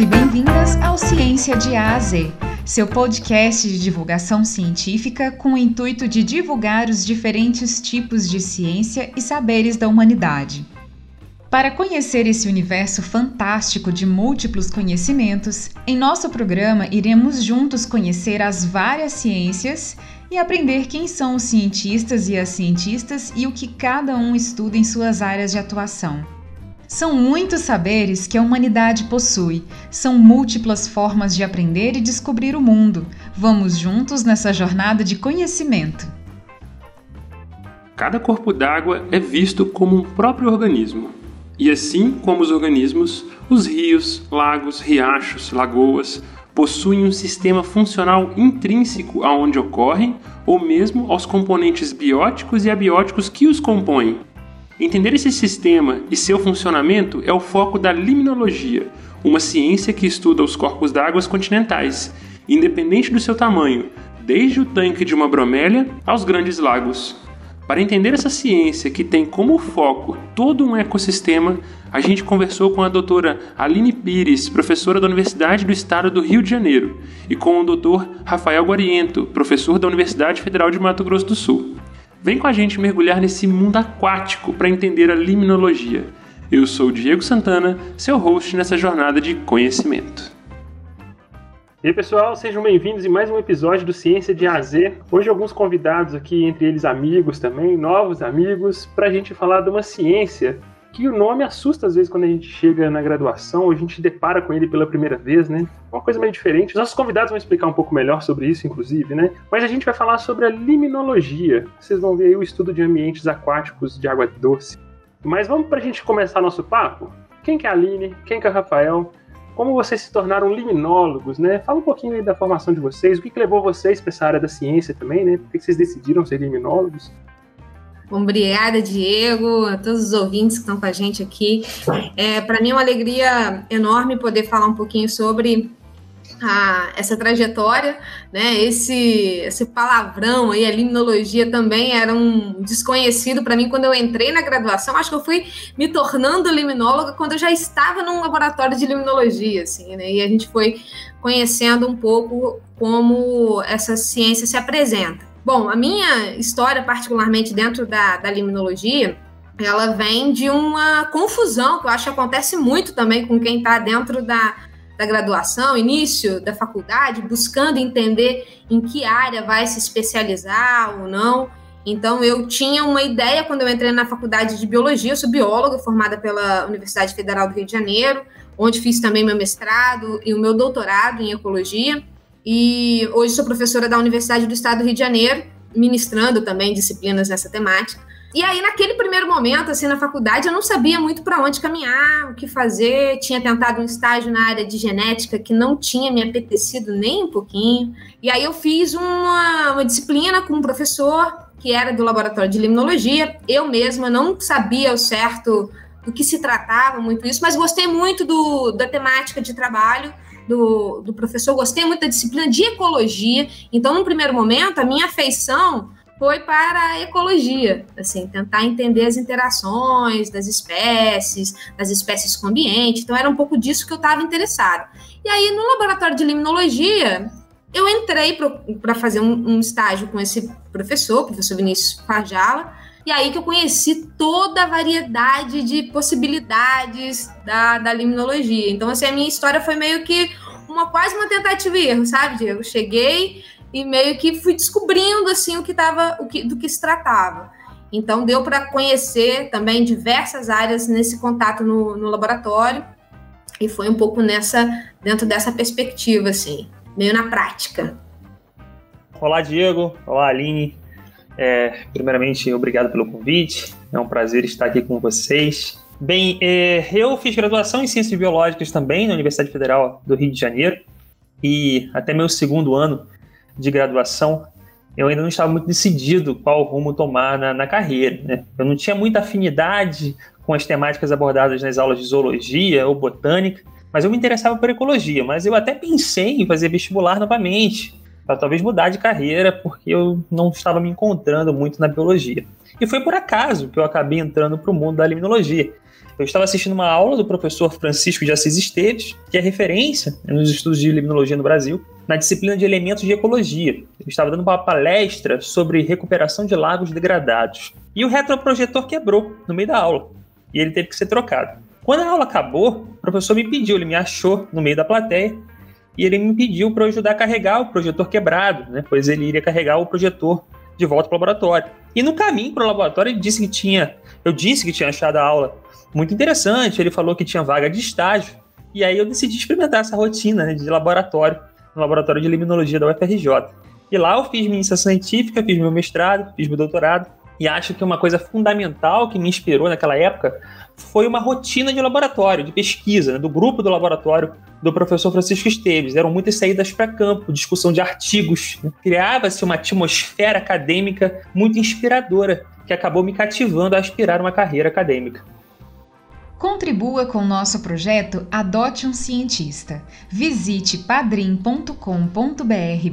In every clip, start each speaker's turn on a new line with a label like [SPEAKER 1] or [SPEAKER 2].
[SPEAKER 1] e bem-vindas ao Ciência de A a Z, seu podcast de divulgação científica com o intuito de divulgar os diferentes tipos de ciência e saberes da humanidade. Para conhecer esse universo fantástico de múltiplos conhecimentos, em nosso programa iremos juntos conhecer as várias ciências e aprender quem são os cientistas e as cientistas e o que cada um estuda em suas áreas de atuação. São muitos saberes que a humanidade possui, são múltiplas formas de aprender e descobrir o mundo. Vamos juntos nessa jornada de conhecimento.
[SPEAKER 2] Cada corpo d'água é visto como um próprio organismo. E assim como os organismos, os rios, lagos, riachos, lagoas possuem um sistema funcional intrínseco aonde ocorrem ou mesmo aos componentes bióticos e abióticos que os compõem. Entender esse sistema e seu funcionamento é o foco da limnologia, uma ciência que estuda os corpos d'água continentais, independente do seu tamanho, desde o tanque de uma bromélia aos grandes lagos. Para entender essa ciência que tem como foco todo um ecossistema, a gente conversou com a doutora Aline Pires, professora da Universidade do Estado do Rio de Janeiro, e com o doutor Rafael Guariento, professor da Universidade Federal de Mato Grosso do Sul. Vem com a gente mergulhar nesse mundo aquático para entender a limnologia. Eu sou Diego Santana, seu host nessa jornada de conhecimento. E aí, pessoal, sejam bem-vindos em mais um episódio do Ciência de AZ. Hoje alguns convidados aqui, entre eles amigos também, novos amigos, para a gente falar de uma ciência que o nome assusta às vezes quando a gente chega na graduação, a gente depara com ele pela primeira vez, né? Uma coisa meio diferente. Os nossos convidados vão explicar um pouco melhor sobre isso, inclusive, né? Mas a gente vai falar sobre a limnologia. Vocês vão ver aí o estudo de ambientes aquáticos de água doce. Mas vamos para a gente começar nosso papo? Quem que é a Aline? Quem que é o Rafael? Como vocês se tornaram liminólogos, né? Fala um pouquinho aí da formação de vocês, o que, que levou vocês para essa área da ciência também, né? Por que vocês decidiram ser liminólogos?
[SPEAKER 3] Obrigada, Diego, a todos os ouvintes que estão com a gente aqui. É, Para mim é uma alegria enorme poder falar um pouquinho sobre a, essa trajetória, né? Esse, esse palavrão aí, a limnologia também era um desconhecido para mim quando eu entrei na graduação. Acho que eu fui me tornando liminóloga quando eu já estava num laboratório de limnologia, assim, né? E a gente foi conhecendo um pouco como essa ciência se apresenta. Bom, a minha história, particularmente dentro da, da limnologia, ela vem de uma confusão que eu acho que acontece muito também com quem está dentro da, da graduação, início da faculdade, buscando entender em que área vai se especializar ou não. Então, eu tinha uma ideia quando eu entrei na faculdade de biologia, eu sou bióloga, formada pela Universidade Federal do Rio de Janeiro, onde fiz também meu mestrado e o meu doutorado em ecologia. E hoje sou professora da Universidade do Estado do Rio de Janeiro, ministrando também disciplinas nessa temática. E aí, naquele primeiro momento, assim, na faculdade, eu não sabia muito para onde caminhar, o que fazer. Tinha tentado um estágio na área de genética que não tinha me apetecido nem um pouquinho. E aí, eu fiz uma, uma disciplina com um professor que era do laboratório de limnologia. Eu mesma não sabia o certo do que se tratava muito isso, mas gostei muito do, da temática de trabalho do, do professor, gostei muito da disciplina de ecologia. Então, no primeiro momento, a minha afeição foi para a ecologia, assim, tentar entender as interações das espécies, das espécies com o ambiente. Então, era um pouco disso que eu estava interessado. E aí, no laboratório de limnologia, eu entrei para fazer um, um, estágio com esse professor, professor Vinícius Farjala, e aí que eu conheci toda a variedade de possibilidades da, da limnologia. Então, assim, a minha história foi meio que uma quase uma tentativa e erro, sabe, Diego? Cheguei e meio que fui descobrindo assim o que tava, o que, do que se tratava. Então deu para conhecer também diversas áreas nesse contato no, no, laboratório e foi um pouco nessa dentro dessa perspectiva assim, meio na prática.
[SPEAKER 4] Olá Diego, olá Aline, é, primeiramente, obrigado pelo convite. É um prazer estar aqui com vocês. Bem, é, eu fiz graduação em Ciências Biológicas também na Universidade Federal do Rio de Janeiro e até meu segundo ano de graduação eu ainda não estava muito decidido qual rumo tomar na, na carreira. Né? Eu não tinha muita afinidade com as temáticas abordadas nas aulas de zoologia ou botânica, mas eu me interessava por ecologia. Mas eu até pensei em fazer vestibular novamente para talvez mudar de carreira, porque eu não estava me encontrando muito na biologia. E foi por acaso que eu acabei entrando para o mundo da limnologia. Eu estava assistindo uma aula do professor Francisco de Assis Esteves, que é referência nos estudos de limnologia no Brasil, na disciplina de elementos de ecologia. Ele estava dando uma palestra sobre recuperação de lagos degradados. E o retroprojetor quebrou no meio da aula. E ele teve que ser trocado. Quando a aula acabou, o professor me pediu, ele me achou no meio da plateia e ele me pediu para ajudar a carregar o projetor quebrado, né? Pois ele iria carregar o projetor de volta para o laboratório. E no caminho para o laboratório ele disse que tinha, eu disse que tinha achado a aula muito interessante. Ele falou que tinha vaga de estágio e aí eu decidi experimentar essa rotina né, de laboratório no laboratório de limnologia da UFRJ. E lá eu fiz minha iniciação científica, fiz meu mestrado, fiz meu doutorado e acho que uma coisa fundamental que me inspirou naquela época foi uma rotina de laboratório, de pesquisa, né, do grupo do laboratório do professor Francisco Esteves. Eram muitas saídas para campo, discussão de artigos. Né? Criava-se uma atmosfera acadêmica muito inspiradora, que acabou me cativando a aspirar uma carreira acadêmica.
[SPEAKER 1] Contribua com nosso projeto Adote um Cientista. Visite padrim.com.br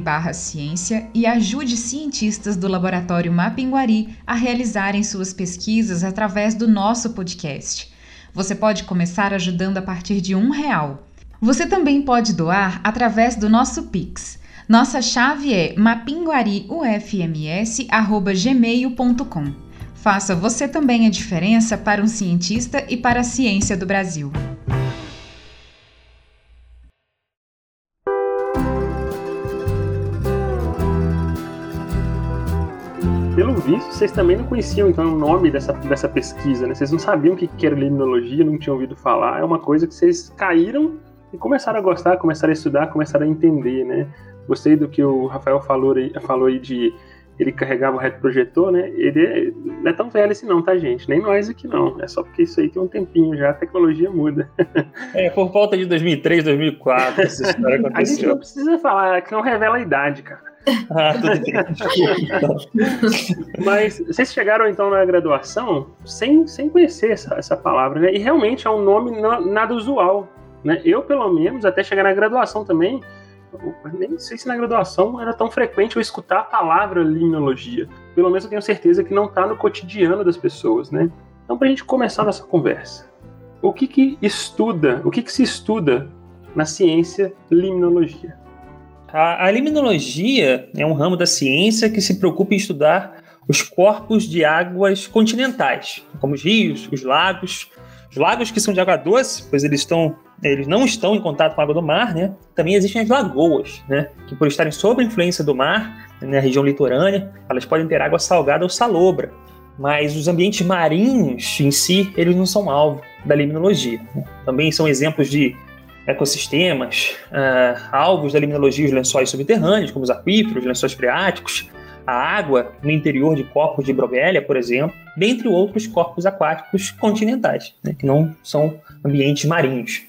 [SPEAKER 1] barra ciência e ajude cientistas do Laboratório Mapinguari a realizarem suas pesquisas através do nosso podcast. Você pode começar ajudando a partir de um real. Você também pode doar através do nosso Pix. Nossa chave é mapinguariufms.gmail.com. Faça você também a diferença para um cientista e para a ciência do Brasil.
[SPEAKER 2] Pelo visto, vocês também não conheciam então o nome dessa, dessa pesquisa, né? Vocês não sabiam o que era limnologia, não tinham ouvido falar. É uma coisa que vocês caíram e começaram a gostar, começaram a estudar, começaram a entender, né? Gostei do que o Rafael falou aí, falou aí de ele carregava o retroprojetor, né? Ele não é tão velho assim não, tá, gente? Nem nós aqui não. É só porque isso aí tem um tempinho já, a tecnologia muda.
[SPEAKER 4] É, por volta de 2003, 2004, essa história aconteceu.
[SPEAKER 2] A gente não precisa falar, que não revela a idade, cara.
[SPEAKER 4] Ah, tudo
[SPEAKER 2] bem. Mas vocês chegaram então na graduação sem, sem conhecer essa, essa palavra, né? E realmente é um nome nada usual, né? Eu, pelo menos, até chegar na graduação também, nem sei se na graduação era tão frequente eu escutar a palavra limnologia. Pelo menos eu tenho certeza que não está no cotidiano das pessoas, né? Então, para a gente começar nossa conversa, o que que estuda, o que que se estuda na ciência limnologia?
[SPEAKER 4] A, a limnologia é um ramo da ciência que se preocupa em estudar os corpos de águas continentais, como os rios, os lagos, os lagos que são de água doce, pois eles estão eles não estão em contato com a água do mar, né? Também existem as lagoas, né? Que por estarem sob a influência do mar, na né, região litorânea, elas podem ter água salgada ou salobra. Mas os ambientes marinhos em si, eles não são alvo da limnologia. Né? Também são exemplos de ecossistemas, uh, alvos da limnologia os lençóis subterrâneos, como os aquíferos, os lençóis freáticos, a água no interior de corpos de bromélia, por exemplo, dentre outros corpos aquáticos continentais, né, que não são ambientes marinhos.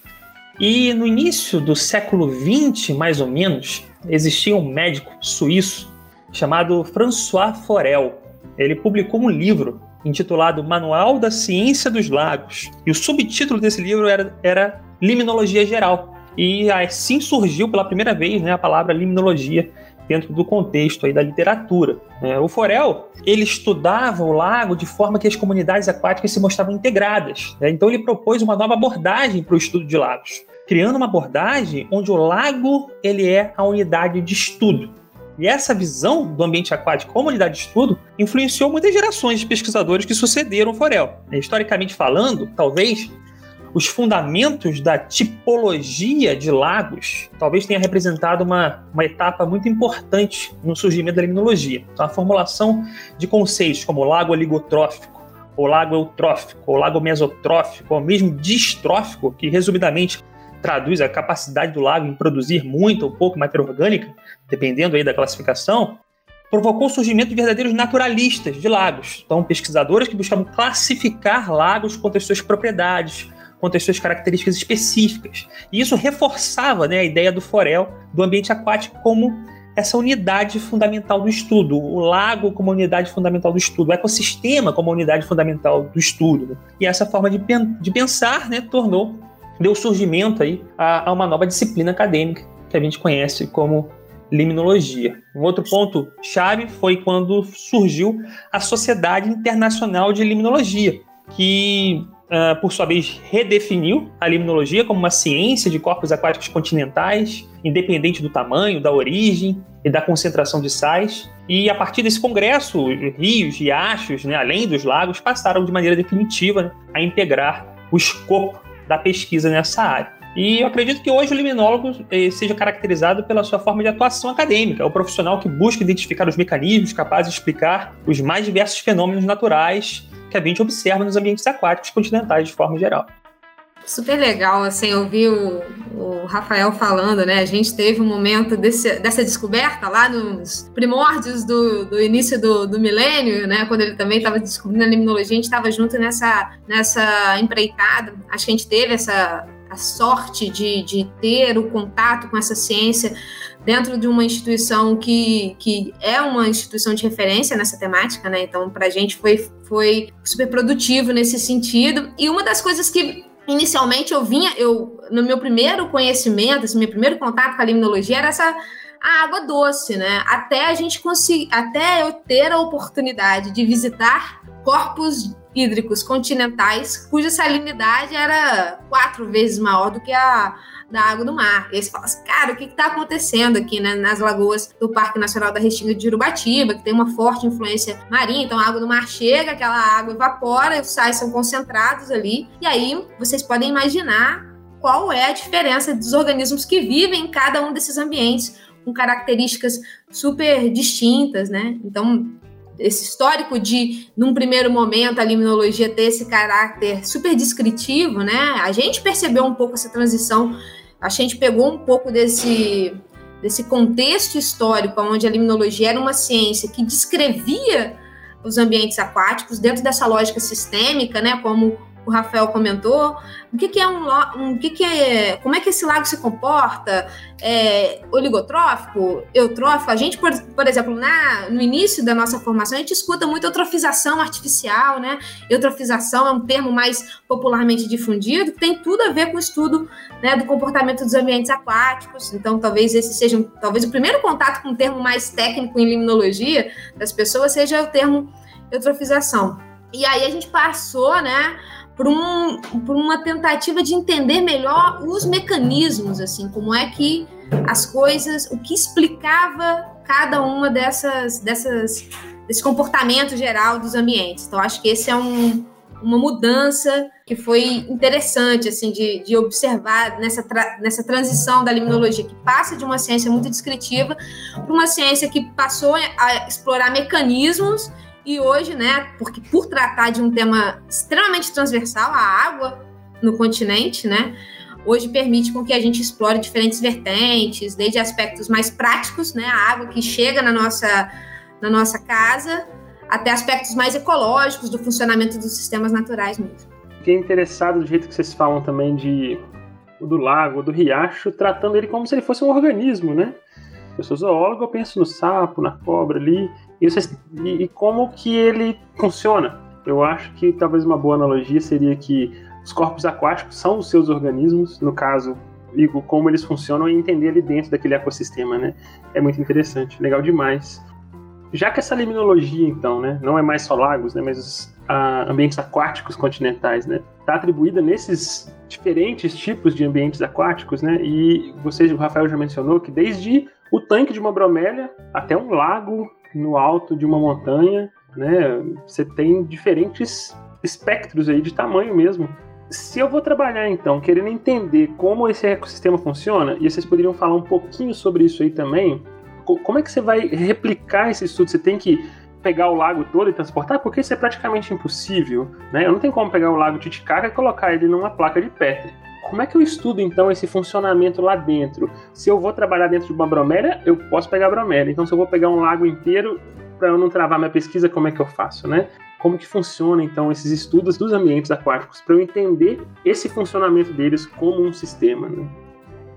[SPEAKER 4] E no início do século XX, mais ou menos, existia um médico suíço chamado François Forel. Ele publicou um livro intitulado Manual da Ciência dos Lagos. E o subtítulo desse livro era, era Limnologia Geral. E assim surgiu pela primeira vez né, a palavra limnologia dentro do contexto aí da literatura. É, o Forel ele estudava o lago de forma que as comunidades aquáticas se mostravam integradas. Né? Então ele propôs uma nova abordagem para o estudo de lagos, criando uma abordagem onde o lago ele é a unidade de estudo. E essa visão do ambiente aquático como unidade de estudo influenciou muitas gerações de pesquisadores que sucederam o Forel. Historicamente falando, talvez os fundamentos da tipologia de lagos talvez tenha representado uma, uma etapa muito importante no surgimento da limnologia. Então, a formulação de conceitos como lago oligotrófico, ou lago eutrófico, ou lago mesotrófico, ou mesmo distrófico, que resumidamente traduz a capacidade do lago em produzir muito ou pouco matéria orgânica, dependendo aí da classificação, provocou o surgimento de verdadeiros naturalistas de lagos. Então, pesquisadores que buscavam classificar lagos quanto às suas propriedades, quanto às suas características específicas. E isso reforçava né, a ideia do forel, do ambiente aquático, como essa unidade fundamental do estudo, o lago como unidade fundamental do estudo, o ecossistema como unidade fundamental do estudo. Né? E essa forma de, de pensar né, tornou, deu surgimento aí a, a uma nova disciplina acadêmica que a gente conhece como limnologia. Um outro ponto chave foi quando surgiu a Sociedade Internacional de Limnologia, que uh, por sua vez redefiniu a limnologia como uma ciência de corpos aquáticos continentais, independente do tamanho, da origem e da concentração de sais. E a partir desse congresso, rios, riachos, né, além dos lagos, passaram de maneira definitiva né, a integrar o escopo da pesquisa nessa área. E eu acredito que hoje o liminólogo eh, seja caracterizado pela sua forma de atuação acadêmica. É o profissional que busca identificar os mecanismos capazes de explicar os mais diversos fenômenos naturais que a gente observa nos ambientes aquáticos continentais de forma geral.
[SPEAKER 3] Super legal, assim, ouvir o, o Rafael falando, né? A gente teve um momento desse, dessa descoberta lá nos primórdios do, do início do, do milênio, né? Quando ele também estava descobrindo a limnologia, a gente estava junto nessa, nessa empreitada. Acho que a gente teve essa a sorte de, de ter o contato com essa ciência dentro de uma instituição que, que é uma instituição de referência nessa temática, né? Então, para a gente foi, foi super produtivo nesse sentido. E uma das coisas que inicialmente eu vinha, eu no meu primeiro conhecimento, esse meu primeiro contato com a limnologia era essa a água doce, né? Até a gente conseguir, até eu ter a oportunidade de visitar corpos hídricos continentais cuja salinidade era quatro vezes maior do que a da água do mar. E aí você fala assim, cara, o que está acontecendo aqui né, nas lagoas do Parque Nacional da Restinga de Urubatiba, que tem uma forte influência marinha, então a água do mar chega, aquela água evapora, os sais são concentrados ali, e aí vocês podem imaginar qual é a diferença dos organismos que vivem em cada um desses ambientes, com características super distintas, né? Então, esse histórico de, num primeiro momento, a limnologia ter esse caráter super descritivo, né? A gente percebeu um pouco essa transição, a gente pegou um pouco desse, desse contexto histórico, onde a limnologia era uma ciência que descrevia os ambientes aquáticos dentro dessa lógica sistêmica, né? Como o Rafael comentou, o que, que é um, um que, que é, como é que esse lago se comporta? É oligotrófico, eutrófico? A gente, por, por exemplo, na, no início da nossa formação, a gente escuta muito eutrofização artificial, né? Eutrofização é um termo mais popularmente difundido, que tem tudo a ver com o estudo né, do comportamento dos ambientes aquáticos. Então, talvez esse seja, talvez o primeiro contato com um termo mais técnico em limnologia das pessoas seja o termo eutrofização. E aí a gente passou, né, por, um, uma tentativa de entender melhor os mecanismos, assim, como é que as coisas, o que explicava cada uma dessas, dessas desse comportamento geral dos ambientes. Então, acho que esse é um, uma mudança que foi interessante, assim, de, de observar nessa, tra, nessa transição da limnologia, que passa de uma ciência muito descritiva para uma ciência que passou a explorar mecanismos e hoje, né, porque por tratar de um tema extremamente transversal, a água no continente, né, hoje permite com que a gente explore diferentes vertentes, desde aspectos mais práticos, né, a água que chega na nossa, na nossa casa, até aspectos mais ecológicos do funcionamento dos sistemas naturais mesmo.
[SPEAKER 2] Fiquei interessado do jeito que vocês falam também de do lago, do riacho, tratando ele como se ele fosse um organismo, né? Eu sou zoólogo, eu penso no sapo, na cobra ali, e, e, e como que ele funciona. Eu acho que talvez uma boa analogia seria que os corpos aquáticos são os seus organismos, no caso, como eles funcionam e entender ali dentro daquele ecossistema, né? É muito interessante, legal demais. Já que essa liminologia, então, né, não é mais só lagos, né, mas os ambientes aquáticos continentais, né, está atribuída nesses diferentes tipos de ambientes aquáticos, né, e vocês, o Rafael já mencionou que desde o tanque de uma bromélia até um lago no alto de uma montanha, né? Você tem diferentes espectros aí de tamanho mesmo. Se eu vou trabalhar então querendo entender como esse ecossistema funciona, e vocês poderiam falar um pouquinho sobre isso aí também, como é que você vai replicar esse estudo? Você tem que pegar o lago todo e transportar? Porque isso é praticamente impossível, né? Eu não tenho como pegar o lago Titicaca e colocar ele numa placa de Petri. Como é que eu estudo então esse funcionamento lá dentro? Se eu vou trabalhar dentro de uma bromélia, eu posso pegar bromélia. Então, se eu vou pegar um lago inteiro para eu não travar minha pesquisa, como é que eu faço, né? Como que funciona então esses estudos dos ambientes aquáticos para eu entender esse funcionamento deles como um sistema, né?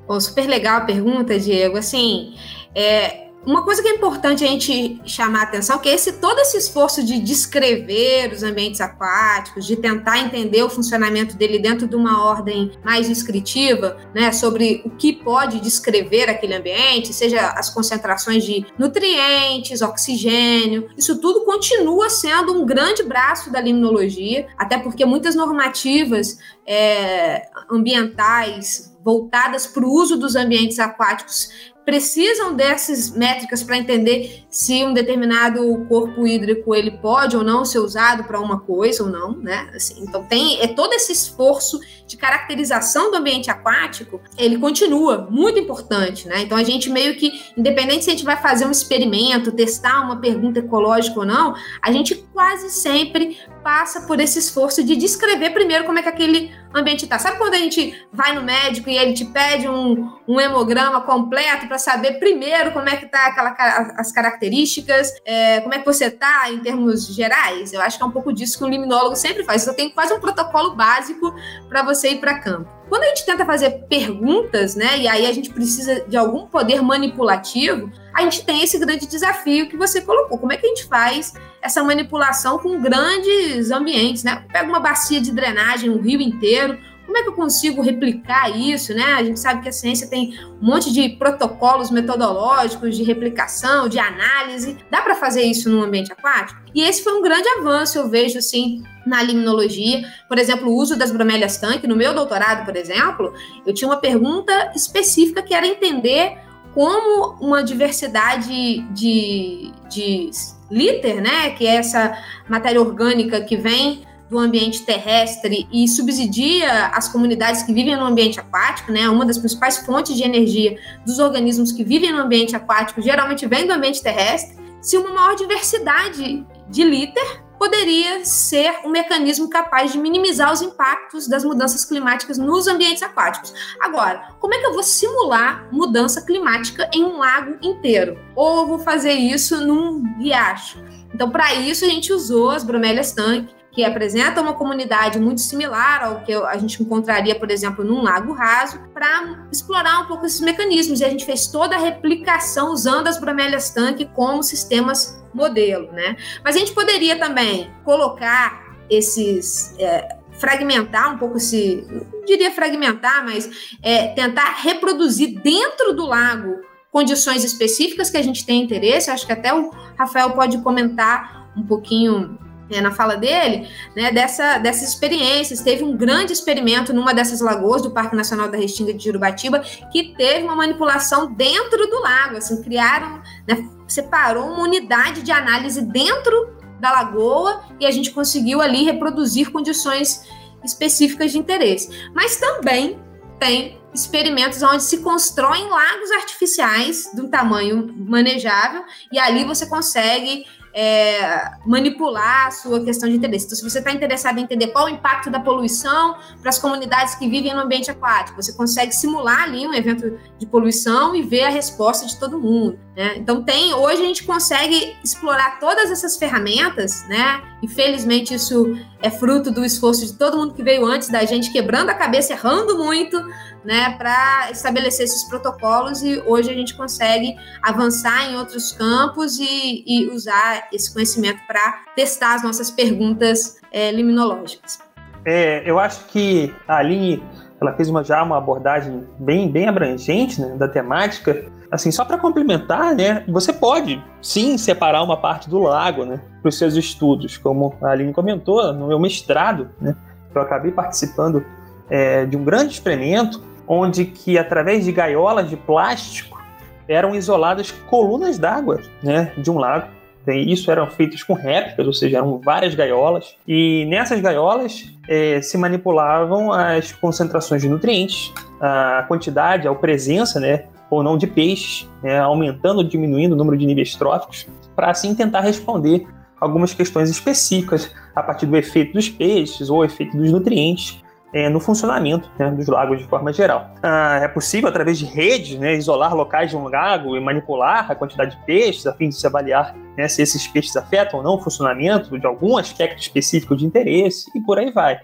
[SPEAKER 3] Oh, super legal a pergunta, Diego. Assim, é, uma coisa que é importante a gente chamar a atenção que esse todo esse esforço de descrever os ambientes aquáticos, de tentar entender o funcionamento dele dentro de uma ordem mais descritiva, né, sobre o que pode descrever aquele ambiente, seja as concentrações de nutrientes, oxigênio, isso tudo continua sendo um grande braço da limnologia, até porque muitas normativas é, ambientais voltadas para o uso dos ambientes aquáticos precisam dessas métricas para entender se um determinado corpo hídrico ele pode ou não ser usado para uma coisa ou não, né? Assim, então tem é todo esse esforço de caracterização do ambiente aquático, ele continua muito importante, né? Então a gente meio que independente se a gente vai fazer um experimento, testar uma pergunta ecológica ou não, a gente quase sempre passa por esse esforço de descrever primeiro como é que aquele ambiente está. Sabe quando a gente vai no médico e ele te pede um, um hemograma completo para saber primeiro como é que tá aquela, as características, é, como é que você está em termos gerais? Eu acho que é um pouco disso que o liminólogo sempre faz. Então tem quase um protocolo básico para você ir para campo. Quando a gente tenta fazer perguntas, né, e aí a gente precisa de algum poder manipulativo, a gente tem esse grande desafio que você colocou. Como é que a gente faz essa manipulação com grandes ambientes, né? Pega uma bacia de drenagem, um rio inteiro, como é que eu consigo replicar isso, né? A gente sabe que a ciência tem um monte de protocolos metodológicos de replicação, de análise. Dá para fazer isso no ambiente aquático? E esse foi um grande avanço, eu vejo assim, na limnologia. Por exemplo, o uso das bromélias tanque. No meu doutorado, por exemplo, eu tinha uma pergunta específica que era entender como uma diversidade de, de líter, né, que é essa matéria orgânica que vem do ambiente terrestre e subsidia as comunidades que vivem no ambiente aquático, né? Uma das principais fontes de energia dos organismos que vivem no ambiente aquático geralmente vem do ambiente terrestre. Se uma maior diversidade de líter poderia ser um mecanismo capaz de minimizar os impactos das mudanças climáticas nos ambientes aquáticos. Agora, como é que eu vou simular mudança climática em um lago inteiro? Ou vou fazer isso num riacho? Então, para isso, a gente usou as bromélias tanque, que apresenta uma comunidade muito similar ao que a gente encontraria, por exemplo, num lago raso, para explorar um pouco esses mecanismos. E a gente fez toda a replicação usando as bromélias tanque como sistemas modelo, né? Mas a gente poderia também colocar esses é, fragmentar um pouco esse, não diria fragmentar, mas é, tentar reproduzir dentro do lago condições específicas que a gente tem interesse. Acho que até o Rafael pode comentar um pouquinho é, na fala dele, né, dessa, dessas experiências. Teve um grande experimento numa dessas lagoas do Parque Nacional da Restinga de Jurubatiba que teve uma manipulação dentro do lago, assim, criaram, né, separou uma unidade de análise dentro da lagoa e a gente conseguiu ali reproduzir condições específicas de interesse. Mas também tem experimentos onde se constroem lagos artificiais de um tamanho manejável e ali você consegue é, manipular a sua questão de interesse. Então, se você está interessado em entender qual o impacto da poluição para as comunidades que vivem no ambiente aquático, você consegue simular ali um evento de poluição e ver a resposta de todo mundo. Né? Então, tem hoje a gente consegue explorar todas essas ferramentas, né? E felizmente isso é fruto do esforço de todo mundo que veio antes da gente, quebrando a cabeça, errando muito, né, para estabelecer esses protocolos e hoje a gente consegue avançar em outros campos e, e usar esse conhecimento para testar as nossas perguntas é, liminológicas.
[SPEAKER 4] É, eu acho que a Aline ela fez uma, já uma abordagem bem, bem abrangente né, da temática. Assim, só para complementar, né, você pode sim separar uma parte do lago né, para os seus estudos, como a Aline comentou, no meu mestrado, né, eu acabei participando é, de um grande experimento onde que através de gaiolas de plástico eram isoladas colunas d'água, né, de um lago. Isso eram feitos com réplicas, ou seja, eram várias gaiolas. E nessas gaiolas é, se manipulavam as concentrações de nutrientes, a quantidade, a presença, né, ou não de peixes, né, aumentando ou diminuindo o número de níveis tróficos, para assim tentar responder algumas questões específicas a partir do efeito dos peixes ou efeito dos nutrientes é, no funcionamento né, dos lagos de forma geral. Ah, é possível, através de redes, né, isolar locais de um lago e manipular a quantidade de peixes, a fim de se avaliar né, se esses peixes afetam ou não o funcionamento de algum aspecto específico de interesse, e por aí vai.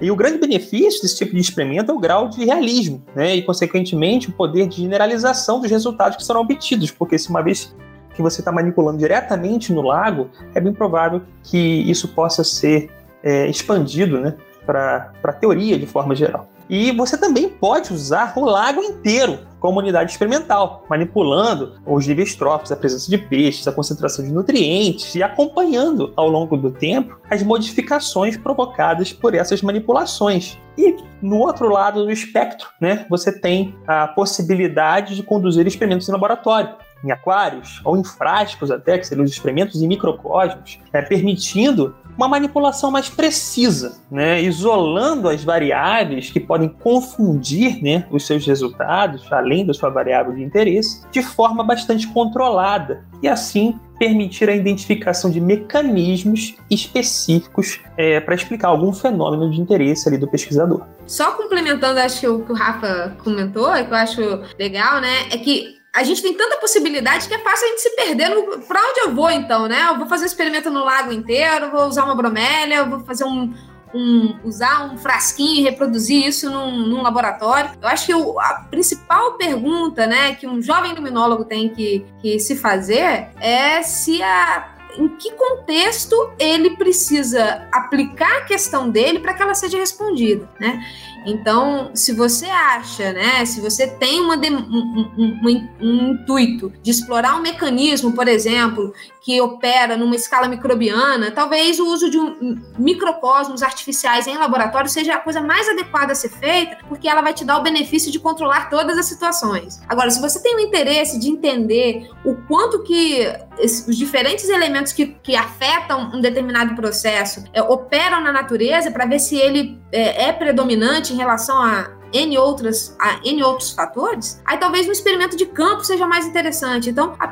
[SPEAKER 4] E o grande benefício desse tipo de experimento é o grau de realismo, né? E, consequentemente, o poder de generalização dos resultados que serão obtidos, porque se uma vez que você está manipulando diretamente no lago, é bem provável que isso possa ser é, expandido né, para a teoria de forma geral. E você também pode usar o lago inteiro como unidade experimental, manipulando os níveis tróficos, a presença de peixes, a concentração de nutrientes e acompanhando ao longo do tempo as modificações provocadas por essas manipulações. E no outro lado do espectro, né, você tem a possibilidade de conduzir experimentos em laboratório em aquários ou em frascos até, que seriam os experimentos em microcosmos, é, permitindo uma manipulação mais precisa, né, isolando as variáveis que podem confundir né, os seus resultados, além da sua variável de interesse, de forma bastante controlada e assim permitir a identificação de mecanismos específicos é, para explicar algum fenômeno de interesse ali do pesquisador.
[SPEAKER 3] Só complementando, acho que o que o Rafa comentou, que eu acho legal, né, é que a gente tem tanta possibilidade que é fácil a gente se perder. Pra onde eu vou, então, né? Eu vou fazer um experimento no lago inteiro, vou usar uma bromélia, vou fazer um. um usar um frasquinho e reproduzir isso num, num laboratório. Eu acho que a principal pergunta, né, que um jovem luminólogo tem que, que se fazer é se a em que contexto ele precisa aplicar a questão dele para que ela seja respondida, né? Então, se você acha, né, se você tem uma de, um, um, um, intuito de explorar um mecanismo, por exemplo, que opera numa escala microbiana, talvez o uso de um, microcosmos artificiais em laboratório seja a coisa mais adequada a ser feita, porque ela vai te dar o benefício de controlar todas as situações. Agora, se você tem o interesse de entender o quanto que os diferentes elementos que, que afetam um determinado processo é, operam na natureza para ver se ele é, é predominante em relação a N, outras, N outros fatores, aí talvez um experimento de campo seja mais interessante. Então, a,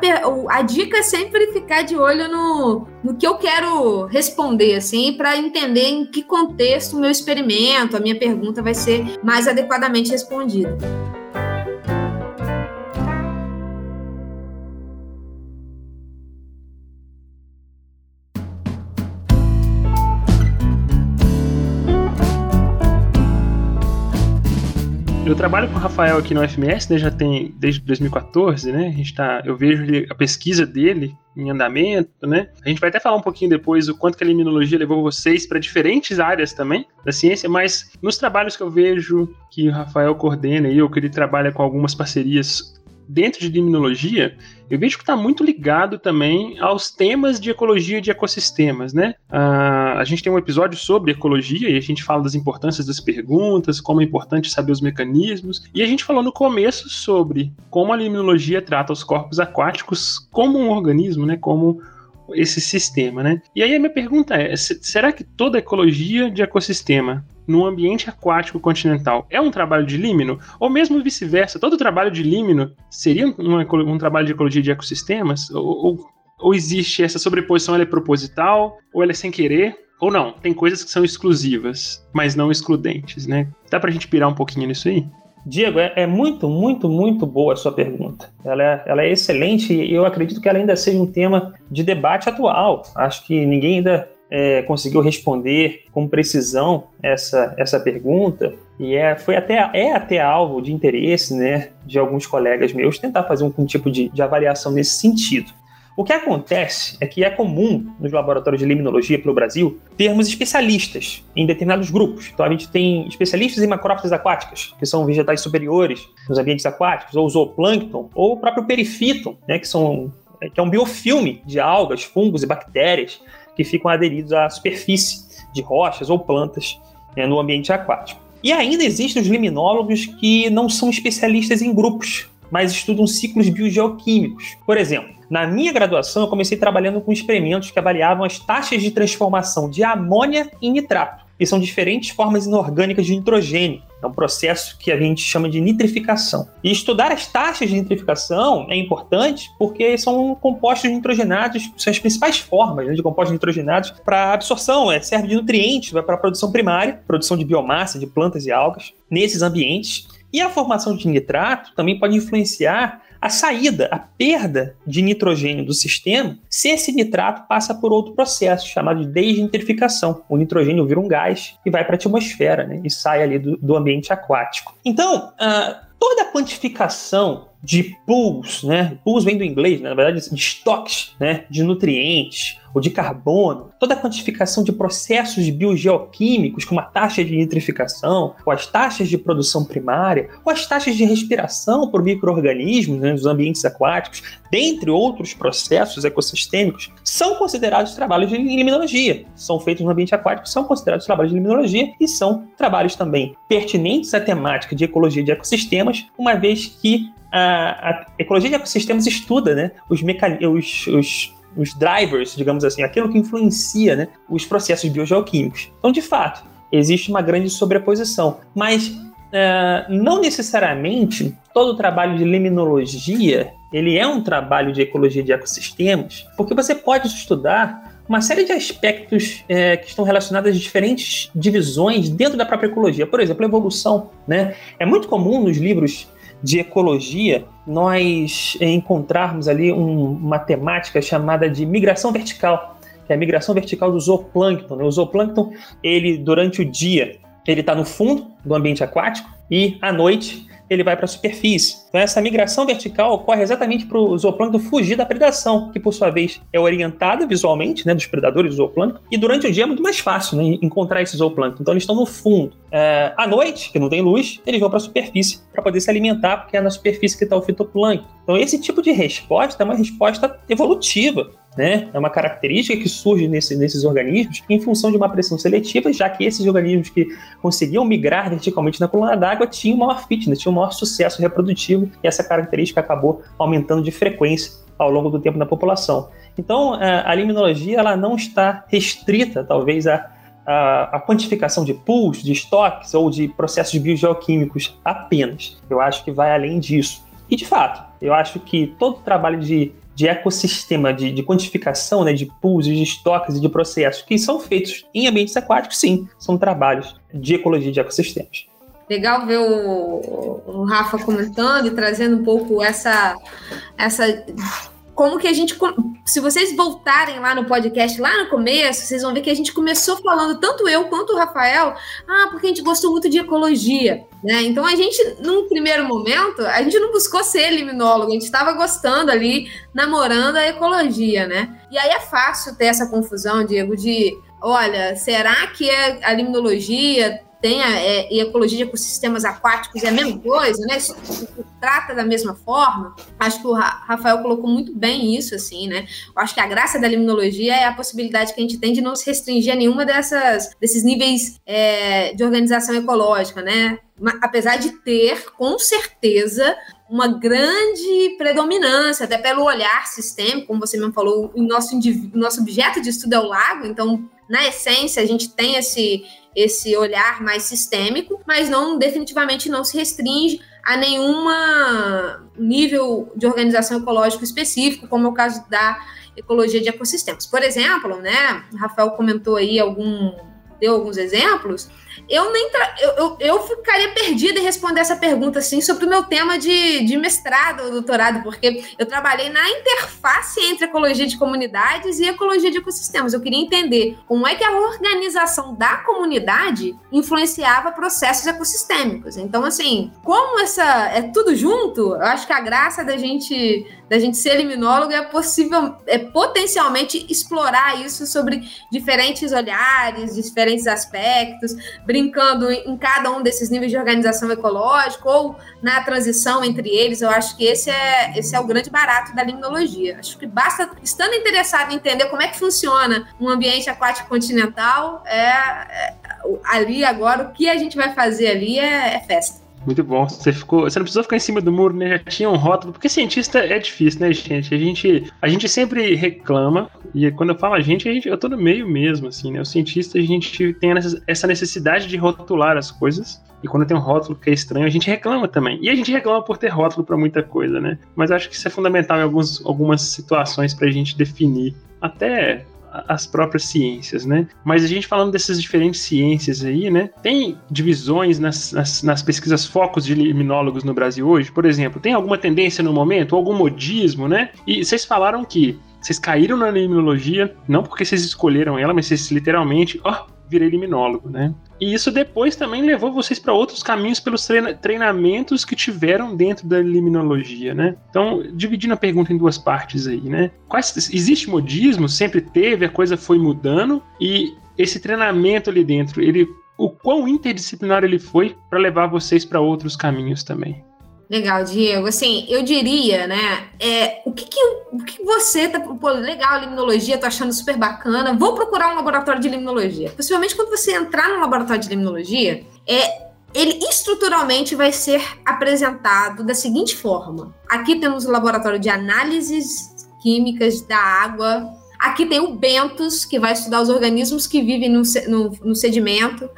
[SPEAKER 3] a dica é sempre ficar de olho no, no que eu quero responder, assim, para entender em que contexto o meu experimento, a minha pergunta vai ser mais adequadamente respondida.
[SPEAKER 2] Eu trabalho com o Rafael aqui no FMS, né, já tem desde 2014, né? A gente tá, eu vejo a pesquisa dele em andamento, né? A gente vai até falar um pouquinho depois o quanto que a liminologia levou vocês para diferentes áreas também da ciência, mas nos trabalhos que eu vejo que o Rafael coordena e eu que ele trabalha com algumas parcerias dentro de limnologia, eu vejo que está muito ligado também aos temas de ecologia de ecossistemas, né? Uh, a gente tem um episódio sobre ecologia e a gente fala das importâncias das perguntas, como é importante saber os mecanismos, e a gente falou no começo sobre como a limnologia trata os corpos aquáticos como um organismo, né? Como esse sistema, né? E aí a minha pergunta é: será que toda ecologia de ecossistema no ambiente aquático continental é um trabalho de límino? Ou mesmo vice-versa, todo trabalho de límino seria um, um, trabalho de ecologia de ecossistemas? Ou, ou, ou existe essa sobreposição, ela é proposital, ou ela é sem querer? Ou não, tem coisas que são exclusivas, mas não excludentes, né? Dá pra gente pirar um pouquinho nisso aí?
[SPEAKER 4] Diego, é, é, muito, muito, muito boa a sua pergunta. Ela é, ela é excelente e eu acredito que ela ainda seja um tema de debate atual. Acho que ninguém ainda é, conseguiu responder com precisão essa, essa pergunta e é, foi até, é até alvo de interesse né, de alguns colegas meus tentar fazer um, um tipo de, de avaliação nesse sentido. O que acontece é que é comum nos laboratórios de limnologia pelo Brasil termos especialistas em determinados grupos. Então a gente tem especialistas em macrófitas aquáticas, que são vegetais superiores nos ambientes aquáticos, ou zooplâncton, ou o próprio perifíton, né, que, são, que é um biofilme de algas, fungos e bactérias que ficam aderidos à superfície de rochas ou plantas né, no ambiente aquático. E ainda existem os liminólogos que não são especialistas em grupos, mas estudam ciclos biogeoquímicos. Por exemplo, na minha graduação, eu comecei trabalhando com experimentos que avaliavam as taxas de transformação de amônia em nitrato, que são diferentes formas inorgânicas de nitrogênio. É um processo que a gente chama de nitrificação. E estudar as taxas de nitrificação é importante porque são compostos nitrogenados, são as principais formas né, de compostos nitrogenados para absorção, é, serve de nutrientes para a produção primária, produção de biomassa, de plantas e algas, nesses ambientes. E a formação de nitrato também pode influenciar a saída, a perda de nitrogênio do sistema se esse nitrato passa por outro processo chamado de desnitrificação. O nitrogênio vira um gás e vai para a atmosfera né, e sai ali do, do ambiente aquático. Então, uh, toda a quantificação de pools, né? Pools vem do inglês, né? na verdade, de estoques, né? De nutrientes ou de carbono, toda a quantificação de processos biogeoquímicos, como a taxa de nitrificação, ou as taxas de produção primária, ou as taxas de respiração por micro-organismos né, nos ambientes aquáticos, dentre outros processos ecossistêmicos, são considerados trabalhos de limnologia. São feitos no ambiente aquático, são considerados trabalhos de limnologia e são trabalhos também pertinentes à temática de ecologia de ecossistemas, uma vez que a, a ecologia de ecossistemas estuda né, os, os, os, os drivers, digamos assim, aquilo que influencia né, os processos biogeoquímicos. Então, de fato, existe uma grande sobreposição, mas uh, não necessariamente todo o trabalho de liminologia ele é um trabalho de ecologia de ecossistemas, porque você pode estudar uma série de aspectos é, que estão relacionados às diferentes divisões dentro da própria ecologia. Por exemplo, a evolução. Né? É muito comum nos livros de ecologia, nós encontrarmos ali um, uma temática chamada de migração vertical, que é a migração vertical do zooplâncton. Né? O zooplâncton, ele durante o dia, ele está no fundo do ambiente aquático e à noite ele vai para a superfície. Então, essa migração vertical ocorre exatamente para o zooplâncton fugir da predação, que por sua vez é orientada visualmente né, dos predadores do zooplâncton, e durante o dia é muito mais fácil né, encontrar esse zooplâncton. Então, eles estão no fundo. É, à noite, que não tem luz, eles vão para a superfície para poder se alimentar, porque é na superfície que está o fitoplâncton. Então, esse tipo de resposta é uma resposta evolutiva né? É uma característica que surge nesse, nesses organismos em função de uma pressão seletiva, já que esses organismos que conseguiam migrar verticalmente na coluna d'água tinham maior fitness, tinham maior sucesso reprodutivo, e essa característica acabou aumentando de frequência ao longo do tempo na população. Então, a limnologia ela não está restrita, talvez, a a, a, quantificação de pools, de estoques ou de processos biogeoquímicos apenas. Eu acho que vai além disso. E, de fato, eu acho que todo trabalho de de ecossistema, de, de quantificação, né, de pools, de estoques e de processos que são feitos em ambientes aquáticos, sim, são trabalhos de ecologia de ecossistemas.
[SPEAKER 3] Legal ver o, o Rafa comentando e trazendo um pouco essa, essa como que a gente. Se vocês voltarem lá no podcast, lá no começo, vocês vão ver que a gente começou falando, tanto eu quanto o Rafael, ah, porque a gente gostou muito de ecologia. Né? Então a gente, num primeiro momento, a gente não buscou ser liminólogo, a gente estava gostando ali, namorando a ecologia, né? E aí é fácil ter essa confusão, Diego, de olha, será que é a limnologia tem a, é, ecologia de ecossistemas aquáticos é a mesma coisa, né? Trata da mesma forma. Acho que o Rafael colocou muito bem isso, assim, né? Eu acho que a graça da limnologia é a possibilidade que a gente tem de não se restringir a nenhuma dessas desses níveis é, de organização ecológica, né? Apesar de ter, com certeza, uma grande predominância, até pelo olhar sistêmico, como você mesmo falou, o nosso, nosso objeto de estudo é o lago, então, na essência, a gente tem esse, esse olhar mais sistêmico, mas não definitivamente não se restringe a nenhuma nível de organização ecológico específico, como é o caso da ecologia de ecossistemas. Por exemplo, né, Rafael comentou aí algum deu alguns exemplos, eu nem eu, eu, eu, ficaria perdida em responder essa pergunta assim sobre o meu tema de, de mestrado, doutorado, porque eu trabalhei na interface entre ecologia de comunidades e ecologia de ecossistemas. Eu queria entender como é que a organização da comunidade influenciava processos ecossistêmicos. Então, assim, como essa é tudo junto, eu acho que a graça da gente da gente ser liminólogo é possível, é potencialmente explorar isso sobre diferentes olhares, diferentes aspectos, brincando em cada um desses níveis de organização ecológica ou na transição entre eles. Eu acho que esse é, esse é o grande barato da limnologia. Acho que basta, estando interessado em entender como é que funciona um ambiente aquático continental, é, é ali agora o que a gente vai fazer ali é, é festa.
[SPEAKER 2] Muito bom. Você ficou, você não precisou ficar em cima do muro, né? Já tinha um rótulo, porque cientista é difícil, né, gente? A gente, a gente sempre reclama e quando eu falo a gente, a gente, eu tô no meio mesmo, assim, né? O cientista a gente tem essa necessidade de rotular as coisas. E quando tem um rótulo que é estranho, a gente reclama também. E a gente reclama por ter rótulo para muita coisa, né? Mas acho que isso é fundamental em alguns, algumas situações para a gente definir até as próprias ciências, né? Mas a gente falando dessas diferentes ciências aí, né? Tem divisões nas, nas, nas pesquisas focos de liminólogos no Brasil hoje? Por exemplo, tem alguma tendência no momento, algum modismo, né? E vocês falaram que vocês caíram na limnologia, não porque vocês escolheram ela, mas vocês literalmente, ó, virei liminólogo, né? E isso depois também levou vocês para outros caminhos pelos treina treinamentos que tiveram dentro da liminologia, né? Então, dividindo a pergunta em duas partes aí, né? Quais, existe modismo? Sempre teve, a coisa foi mudando e esse treinamento ali dentro, ele o quão interdisciplinar ele foi para levar vocês para outros caminhos também?
[SPEAKER 3] Legal, Diego. Assim, eu diria, né? É, o que, que, o que você tá. Pô, legal, limnologia, tô achando super bacana. Vou procurar um laboratório de limnologia. Possivelmente, quando você entrar no laboratório de limnologia, é, ele estruturalmente vai ser apresentado da seguinte forma: aqui temos o laboratório de análises químicas da água. Aqui tem o Bentos, que vai estudar os organismos que vivem no, no, no sedimento.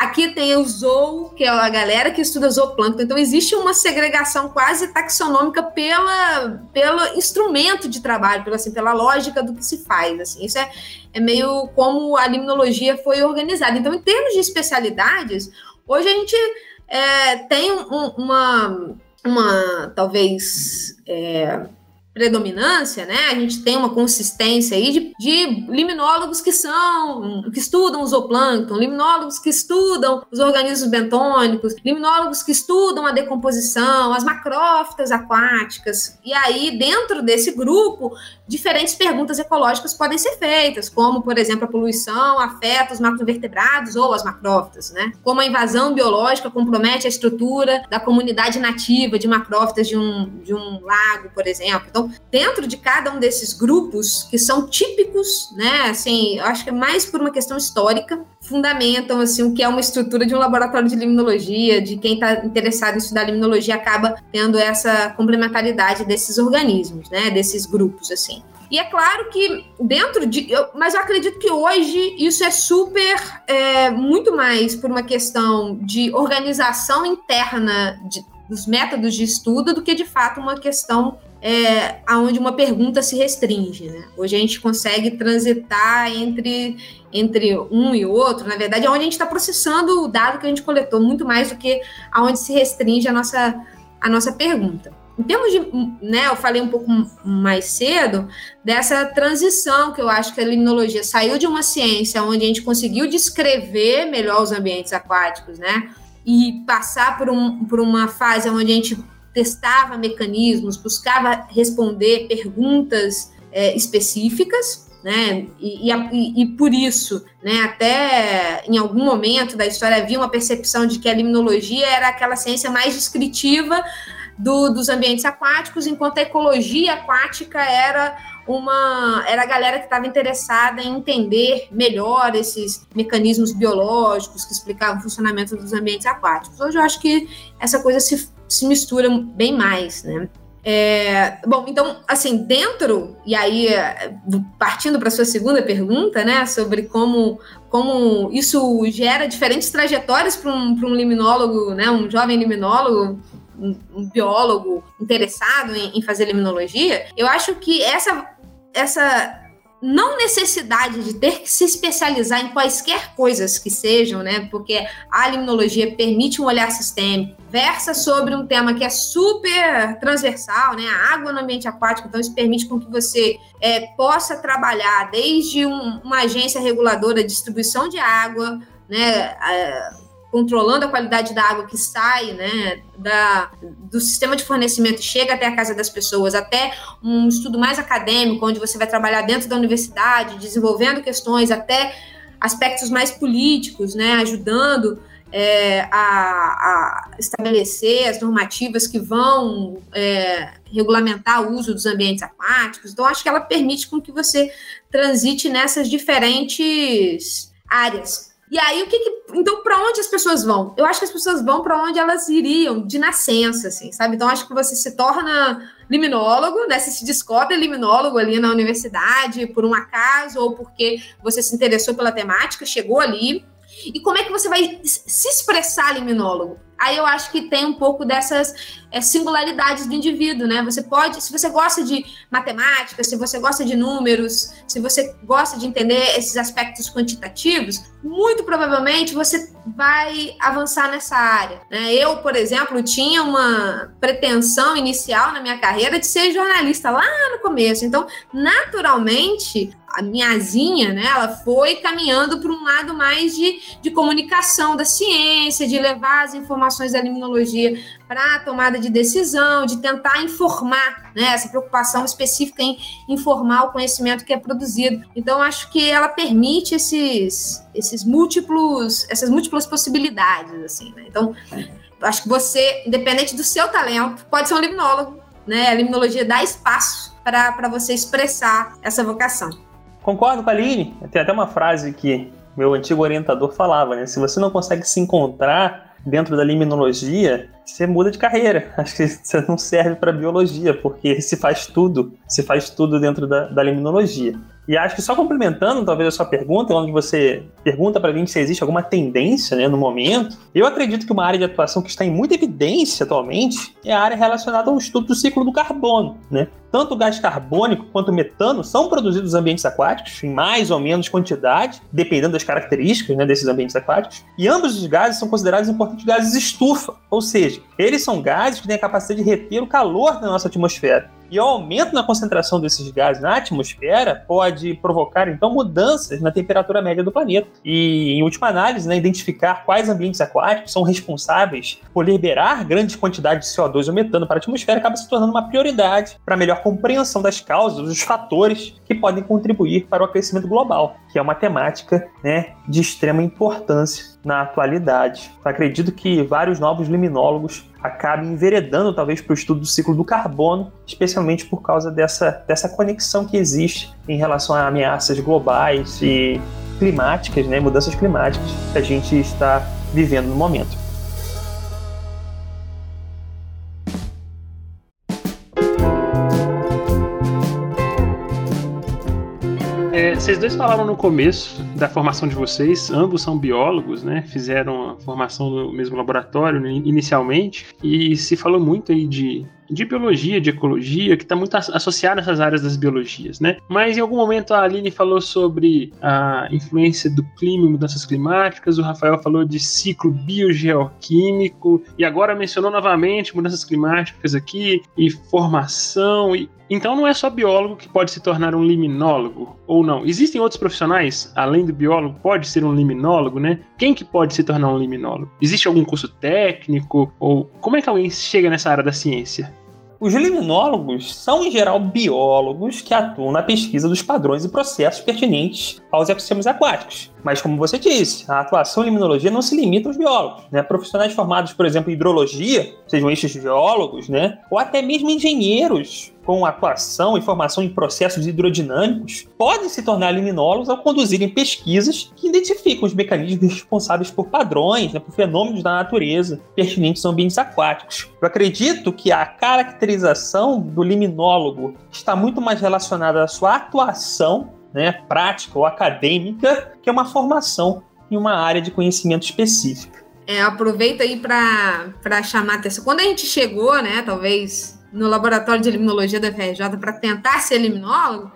[SPEAKER 3] Aqui tem o zoo, que é a galera que estuda zooplâncton. Então, existe uma segregação quase taxonômica pela, pelo instrumento de trabalho, pela, assim, pela lógica do que se faz. Assim. Isso é, é meio como a limnologia foi organizada. Então, em termos de especialidades, hoje a gente é, tem um, uma, uma, talvez... É, predominância, né? A gente tem uma consistência aí de, de liminólogos que são, que estudam o zooplâncton, liminólogos que estudam os organismos bentônicos, liminólogos que estudam a decomposição, as macrófitas aquáticas. E aí, dentro desse grupo, diferentes perguntas ecológicas podem ser feitas, como, por exemplo, a poluição afeta os macrovertebrados ou as macrófitas, né? Como a invasão biológica compromete a estrutura da comunidade nativa de macrófitas de um, de um lago, por exemplo. Então, então, dentro de cada um desses grupos, que são típicos, né, assim, eu acho que é mais por uma questão histórica, fundamentam, assim, o que é uma estrutura de um laboratório de limnologia, de quem está interessado em estudar limnologia acaba tendo essa complementaridade desses organismos, né, desses grupos, assim. E é claro que dentro de. Eu, mas eu acredito que hoje isso é super. É, muito mais por uma questão de organização interna de, dos métodos de estudo do que de fato uma questão é, aonde uma pergunta se restringe. Né? Hoje a gente consegue transitar entre, entre um e outro, na verdade, é onde a gente está processando o dado que a gente coletou, muito mais do que aonde se restringe a nossa, a nossa pergunta. Em termos de, né, eu falei um pouco mais cedo dessa transição que eu acho que a limnologia saiu de uma ciência onde a gente conseguiu descrever melhor os ambientes aquáticos, né, e passar por, um, por uma fase onde a gente testava mecanismos, buscava responder perguntas é, específicas, né? E, e, e, por isso, né, até em algum momento da história havia uma percepção de que a limnologia era aquela ciência mais descritiva do, dos ambientes aquáticos, enquanto a ecologia aquática era uma era a galera que estava interessada em entender melhor esses mecanismos biológicos que explicavam o funcionamento dos ambientes aquáticos. Hoje eu acho que essa coisa se se misturam bem mais, né? É, bom, então, assim, dentro, e aí, partindo para a sua segunda pergunta, né, sobre como, como isso gera diferentes trajetórias para um, um liminólogo, né, um jovem liminólogo, um, um biólogo interessado em, em fazer liminologia, eu acho que essa, essa não necessidade de ter que se especializar em quaisquer coisas que sejam, né? Porque a limnologia permite um olhar sistêmico, versa sobre um tema que é super transversal, né? A água no ambiente aquático, então isso permite com que você é, possa trabalhar desde um, uma agência reguladora de distribuição de água, né? Controlando a qualidade da água que sai né, da, do sistema de fornecimento chega até a casa das pessoas, até um estudo mais acadêmico, onde você vai trabalhar dentro da universidade, desenvolvendo questões, até aspectos mais políticos, né, ajudando é, a, a, estabelecer as normativas que vão é, regulamentar o uso dos ambientes aquáticos. Então, acho que ela permite com que você transite nessas diferentes áreas e aí, o que, que então, para onde as pessoas vão? Eu acho que as pessoas vão para onde elas iriam de nascença, assim, sabe? Então, acho que você se torna liminólogo, né? Você se descobre liminólogo ali na universidade por um acaso ou porque você se interessou pela temática, chegou ali. E como é que você vai se expressar liminólogo? Aí eu acho que tem um pouco dessas é, singularidades do indivíduo, né? Você pode, se você gosta de matemática, se você gosta de números, se você gosta de entender esses aspectos quantitativos, muito provavelmente você vai avançar nessa área. Né? Eu, por exemplo, tinha uma pretensão inicial na minha carreira de ser jornalista lá no começo. Então, naturalmente, a minha asinha, né, ela foi caminhando para um lado mais de, de comunicação da ciência, de levar as informações da limnologia para a tomada de decisão, de tentar informar, né, essa preocupação específica em informar o conhecimento que é produzido. Então, acho que ela permite esses, esses múltiplos, essas múltiplas possibilidades, assim, né? Então, acho que você, independente do seu talento, pode ser um limnólogo, né? A limnologia dá espaço para você expressar essa vocação.
[SPEAKER 4] Concordo com a Aline. Tem até uma frase que meu antigo orientador falava, né? Se você não consegue se encontrar dentro da liminologia, você muda de carreira. Acho que você não serve para biologia, porque se faz tudo, se faz tudo dentro da, da liminologia. E acho que só complementando talvez a sua pergunta, onde você pergunta para mim se existe alguma tendência né, no momento, eu acredito que uma área de atuação que está em muita evidência atualmente é a área relacionada ao estudo do ciclo do carbono. Né? Tanto o gás carbônico quanto o metano são produzidos nos ambientes aquáticos, em mais ou menos quantidade, dependendo das características né, desses ambientes aquáticos, e ambos os gases são considerados importantes gases estufa, ou seja, eles são gases que têm a capacidade de reter o calor da nossa atmosfera. E o aumento na concentração desses gases na atmosfera pode provocar, então, mudanças na temperatura média do planeta. E, em última análise, né, identificar quais ambientes aquáticos são responsáveis por liberar grandes quantidades de CO2 ou metano para a atmosfera acaba se tornando uma prioridade para melhor compreensão das causas, dos fatores que podem contribuir para o aquecimento global, que é uma temática né, de extrema importância na atualidade. Eu acredito que vários novos liminólogos acabem enveredando talvez para o estudo do ciclo do carbono, especialmente por causa dessa, dessa conexão que existe em relação a ameaças globais e climáticas, né, mudanças climáticas que a gente está vivendo no momento.
[SPEAKER 2] Vocês dois falaram no começo da formação de vocês, ambos são biólogos, né? Fizeram a formação no mesmo laboratório inicialmente, e se falou muito aí de de biologia, de ecologia, que está muito associado a essas áreas das biologias, né? Mas em algum momento a Aline falou sobre a influência do clima e mudanças climáticas, o Rafael falou de ciclo biogeoquímico, e agora mencionou novamente mudanças climáticas aqui, e formação, e então não é só biólogo que pode se tornar um liminólogo, ou não. Existem outros profissionais, além do biólogo, pode ser um liminólogo, né? Quem que pode se tornar um liminólogo? Existe algum curso técnico? Ou como é que alguém chega nessa área da ciência?
[SPEAKER 4] Os liminólogos são, em geral, biólogos que atuam na pesquisa dos padrões e processos pertinentes aos ecossistemas aquáticos. Mas, como você disse, a atuação em liminologia não se limita aos biólogos. Né? Profissionais formados, por exemplo, em hidrologia, sejam estes geólogos, né? ou até mesmo engenheiros com atuação e formação em processos hidrodinâmicos, podem se tornar liminólogos ao conduzirem pesquisas que identificam os mecanismos responsáveis por padrões, né, por fenômenos da natureza pertinentes a ambientes aquáticos. Eu acredito que a caracterização do liminólogo está muito mais relacionada à sua atuação né, prática ou acadêmica, que é uma formação em uma área de conhecimento específica.
[SPEAKER 3] É, aproveita aí para chamar atenção. Quando a gente chegou, né, talvez no laboratório de eliminologia da FRJ para tentar ser eliminólogo,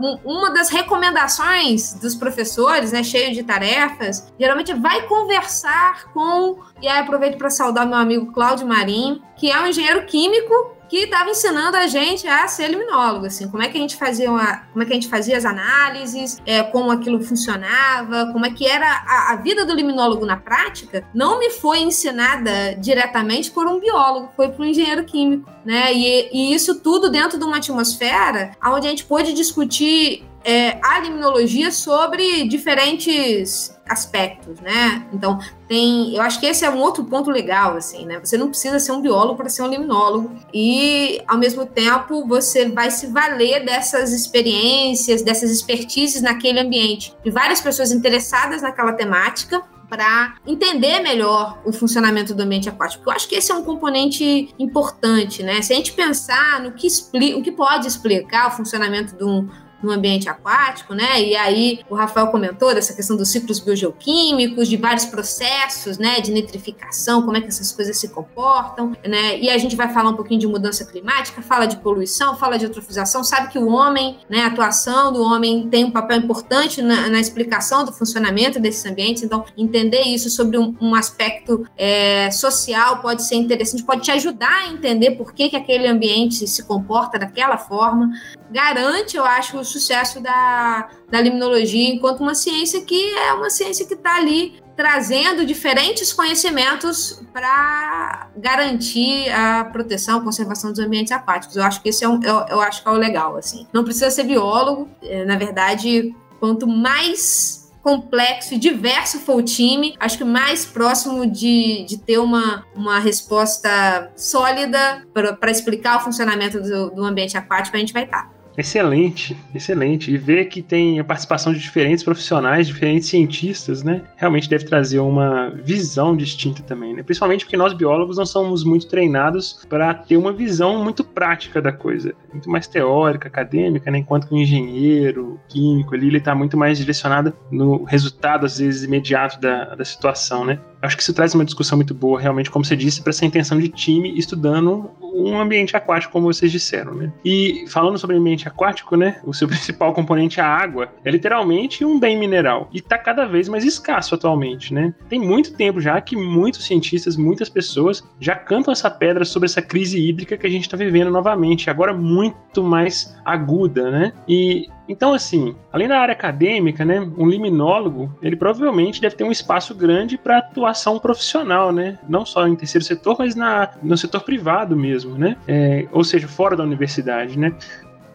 [SPEAKER 3] um, uma das recomendações dos professores, né, cheio de tarefas, geralmente vai conversar com, e aí aproveito para saudar meu amigo Cláudio Marim, que é um engenheiro químico que estava ensinando a gente a ser liminólogo, assim, como é que a gente fazia uma, como é que a gente fazia as análises, é, como aquilo funcionava, como é que era a, a, vida do liminólogo na prática, não me foi ensinada diretamente por um biólogo, foi por um engenheiro químico, né? E, e isso tudo dentro de uma atmosfera onde a gente pôde discutir é, a limnologia sobre diferentes aspectos, né? Então, tem, eu acho que esse é um outro ponto legal, assim, né? Você não precisa ser um biólogo para ser um limnólogo e, ao mesmo tempo, você vai se valer dessas experiências, dessas expertises naquele ambiente, de várias pessoas interessadas naquela temática para entender melhor o funcionamento do ambiente aquático. Eu acho que esse é um componente importante, né? Se a gente pensar no que explica, o que pode explicar o funcionamento de um no ambiente aquático, né? E aí o Rafael comentou dessa questão dos ciclos biogeoquímicos, de vários processos, né? De nitrificação, como é que essas coisas se comportam, né? E a gente vai falar um pouquinho de mudança climática, fala de poluição, fala de eutrofização, sabe que o homem, né? A atuação do homem tem um papel importante na, na explicação do funcionamento desses ambientes, então entender isso sobre um, um aspecto é, social pode ser interessante, pode te ajudar a entender por que, que aquele ambiente se comporta daquela forma, garante, eu acho, sucesso da, da limnologia enquanto uma ciência que é uma ciência que está ali trazendo diferentes conhecimentos para garantir a proteção, conservação dos ambientes aquáticos. Eu acho que esse é um, eu, eu acho que é o legal, assim. Não precisa ser biólogo, é, na verdade, quanto mais complexo e diverso for o time, acho que mais próximo de, de ter uma, uma resposta sólida para explicar o funcionamento do, do ambiente aquático, a gente vai estar.
[SPEAKER 2] Excelente, excelente. E ver que tem a participação de diferentes profissionais, diferentes cientistas, né? Realmente deve trazer uma visão distinta também, né? Principalmente porque nós biólogos não somos muito treinados para ter uma visão muito prática da coisa, muito mais teórica, acadêmica, né? Enquanto que o engenheiro, químico, ali, ele está muito mais direcionado no resultado, às vezes, imediato da, da situação, né? Acho que isso traz uma discussão muito boa, realmente, como você disse, para essa intenção de time estudando um ambiente aquático, como vocês disseram, né? E falando sobre ambiente aquático, né? O seu principal componente, a água, é literalmente um bem mineral e está cada vez mais escasso atualmente, né? Tem muito tempo já que muitos cientistas, muitas pessoas já cantam essa pedra sobre essa crise hídrica que a gente está vivendo novamente, agora muito mais aguda, né? E então, assim, além da área acadêmica, né, um liminólogo, ele provavelmente deve ter um espaço grande para atuação profissional, né? Não só em terceiro setor, mas na, no setor privado mesmo, né? É, ou seja, fora da universidade, né?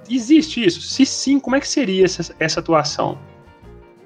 [SPEAKER 2] Existe isso? Se sim, como é que seria essa, essa atuação?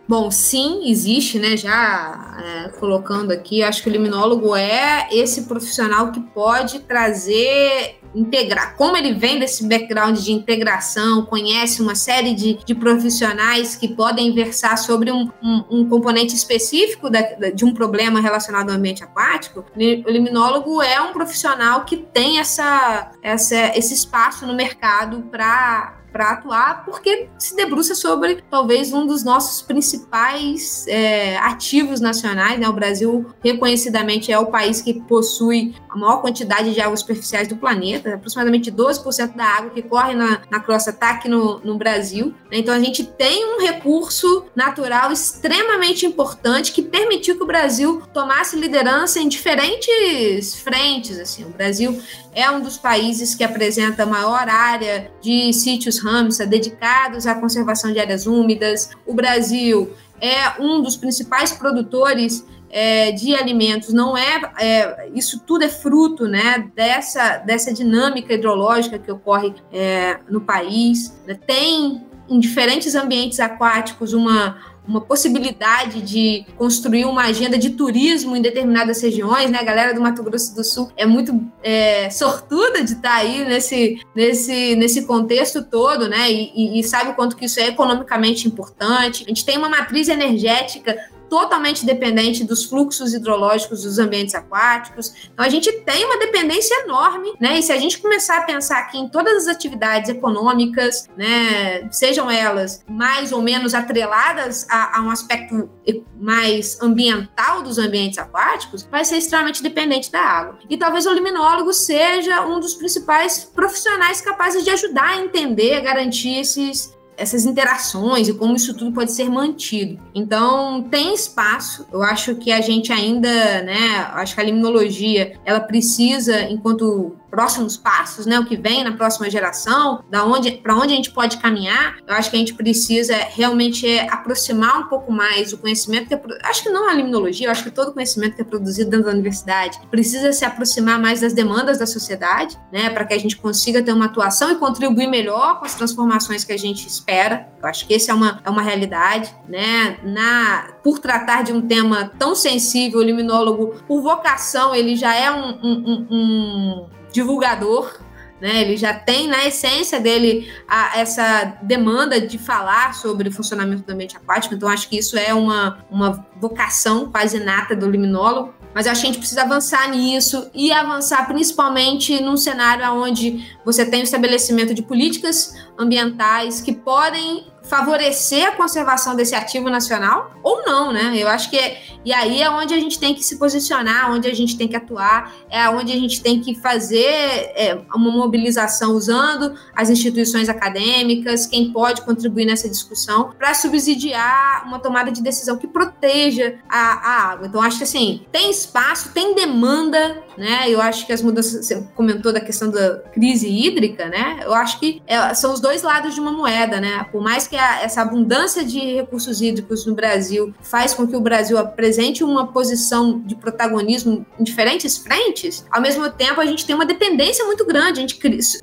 [SPEAKER 3] Bom, sim, existe, né? Já é, colocando aqui, acho que o liminólogo é esse profissional que pode trazer, integrar. Como ele vem desse background de integração, conhece uma série de, de profissionais que podem versar sobre um, um, um componente específico da, de um problema relacionado ao ambiente aquático, o liminólogo é um profissional que tem essa, essa, esse espaço no mercado para para atuar, porque se debruça sobre talvez um dos nossos principais é, ativos nacionais. Né? O Brasil, reconhecidamente, é o país que possui a maior quantidade de águas superficiais do planeta, aproximadamente 12% da água que corre na, na crosta está aqui no, no Brasil. Né? Então, a gente tem um recurso natural extremamente importante que permitiu que o Brasil tomasse liderança em diferentes frentes. Assim. O Brasil é um dos países que apresenta a maior área de sítios Ramsar dedicados à conservação de áreas úmidas. O Brasil é um dos principais produtores é, de alimentos. Não é, é, isso tudo é fruto, né, dessa dessa dinâmica hidrológica que ocorre é, no país. Tem em diferentes ambientes aquáticos uma uma possibilidade de construir uma agenda de turismo em determinadas regiões, né? A galera do Mato Grosso do Sul é muito é, sortuda de estar tá aí nesse, nesse, nesse contexto todo, né? E, e, sabe o quanto que isso é economicamente importante. A gente tem uma matriz energética totalmente dependente dos fluxos hidrológicos dos ambientes aquáticos. Então a gente tem uma dependência enorme, né? E se a gente começar a pensar aqui em todas as atividades econômicas, né, sejam elas mais ou menos atreladas a, a um aspecto mais ambiental dos ambientes aquáticos, vai ser extremamente dependente da água. E talvez o liminólogo seja um dos principais profissionais capazes de ajudar a entender, garantir esses essas interações e como isso tudo pode ser mantido. Então, tem espaço. Eu acho que a gente ainda, né, acho que a limnologia, ela precisa, enquanto próximos passos, né, o que vem na próxima geração, da onde para onde a gente pode caminhar, eu acho que a gente precisa realmente é, aproximar um pouco mais o conhecimento que é, acho que não a limnologia, eu acho que todo conhecimento que é produzido dentro da universidade precisa se aproximar mais das demandas da sociedade, né, para que a gente consiga ter uma atuação e contribuir melhor com as transformações que a gente espera. Eu acho que essa é uma, é uma realidade, né, na por tratar de um tema tão sensível, o liminólogo, por vocação, ele já é um, um, um divulgador, né? Ele já tem na essência dele a, essa demanda de falar sobre o funcionamento do ambiente aquático, então acho que isso é uma, uma vocação quase nata do liminólogo. mas acho que a gente precisa avançar nisso e avançar principalmente num cenário onde você tem o estabelecimento de políticas ambientais que podem favorecer a conservação desse ativo nacional ou não, né? Eu acho que é, e aí é onde a gente tem que se posicionar, onde a gente tem que atuar, é onde a gente tem que fazer é, uma mobilização usando as instituições acadêmicas, quem pode contribuir nessa discussão para subsidiar uma tomada de decisão que proteja a, a, água. Então acho que assim tem espaço, tem demanda, né? Eu acho que as mudanças você comentou da questão da crise hídrica, né? Eu acho que é, são os dois lados de uma moeda, né? Por mais que a, essa abundância de recursos hídricos no Brasil faz com que o Brasil apresente uma posição de protagonismo em diferentes frentes, ao mesmo tempo a gente tem uma dependência muito grande, a gente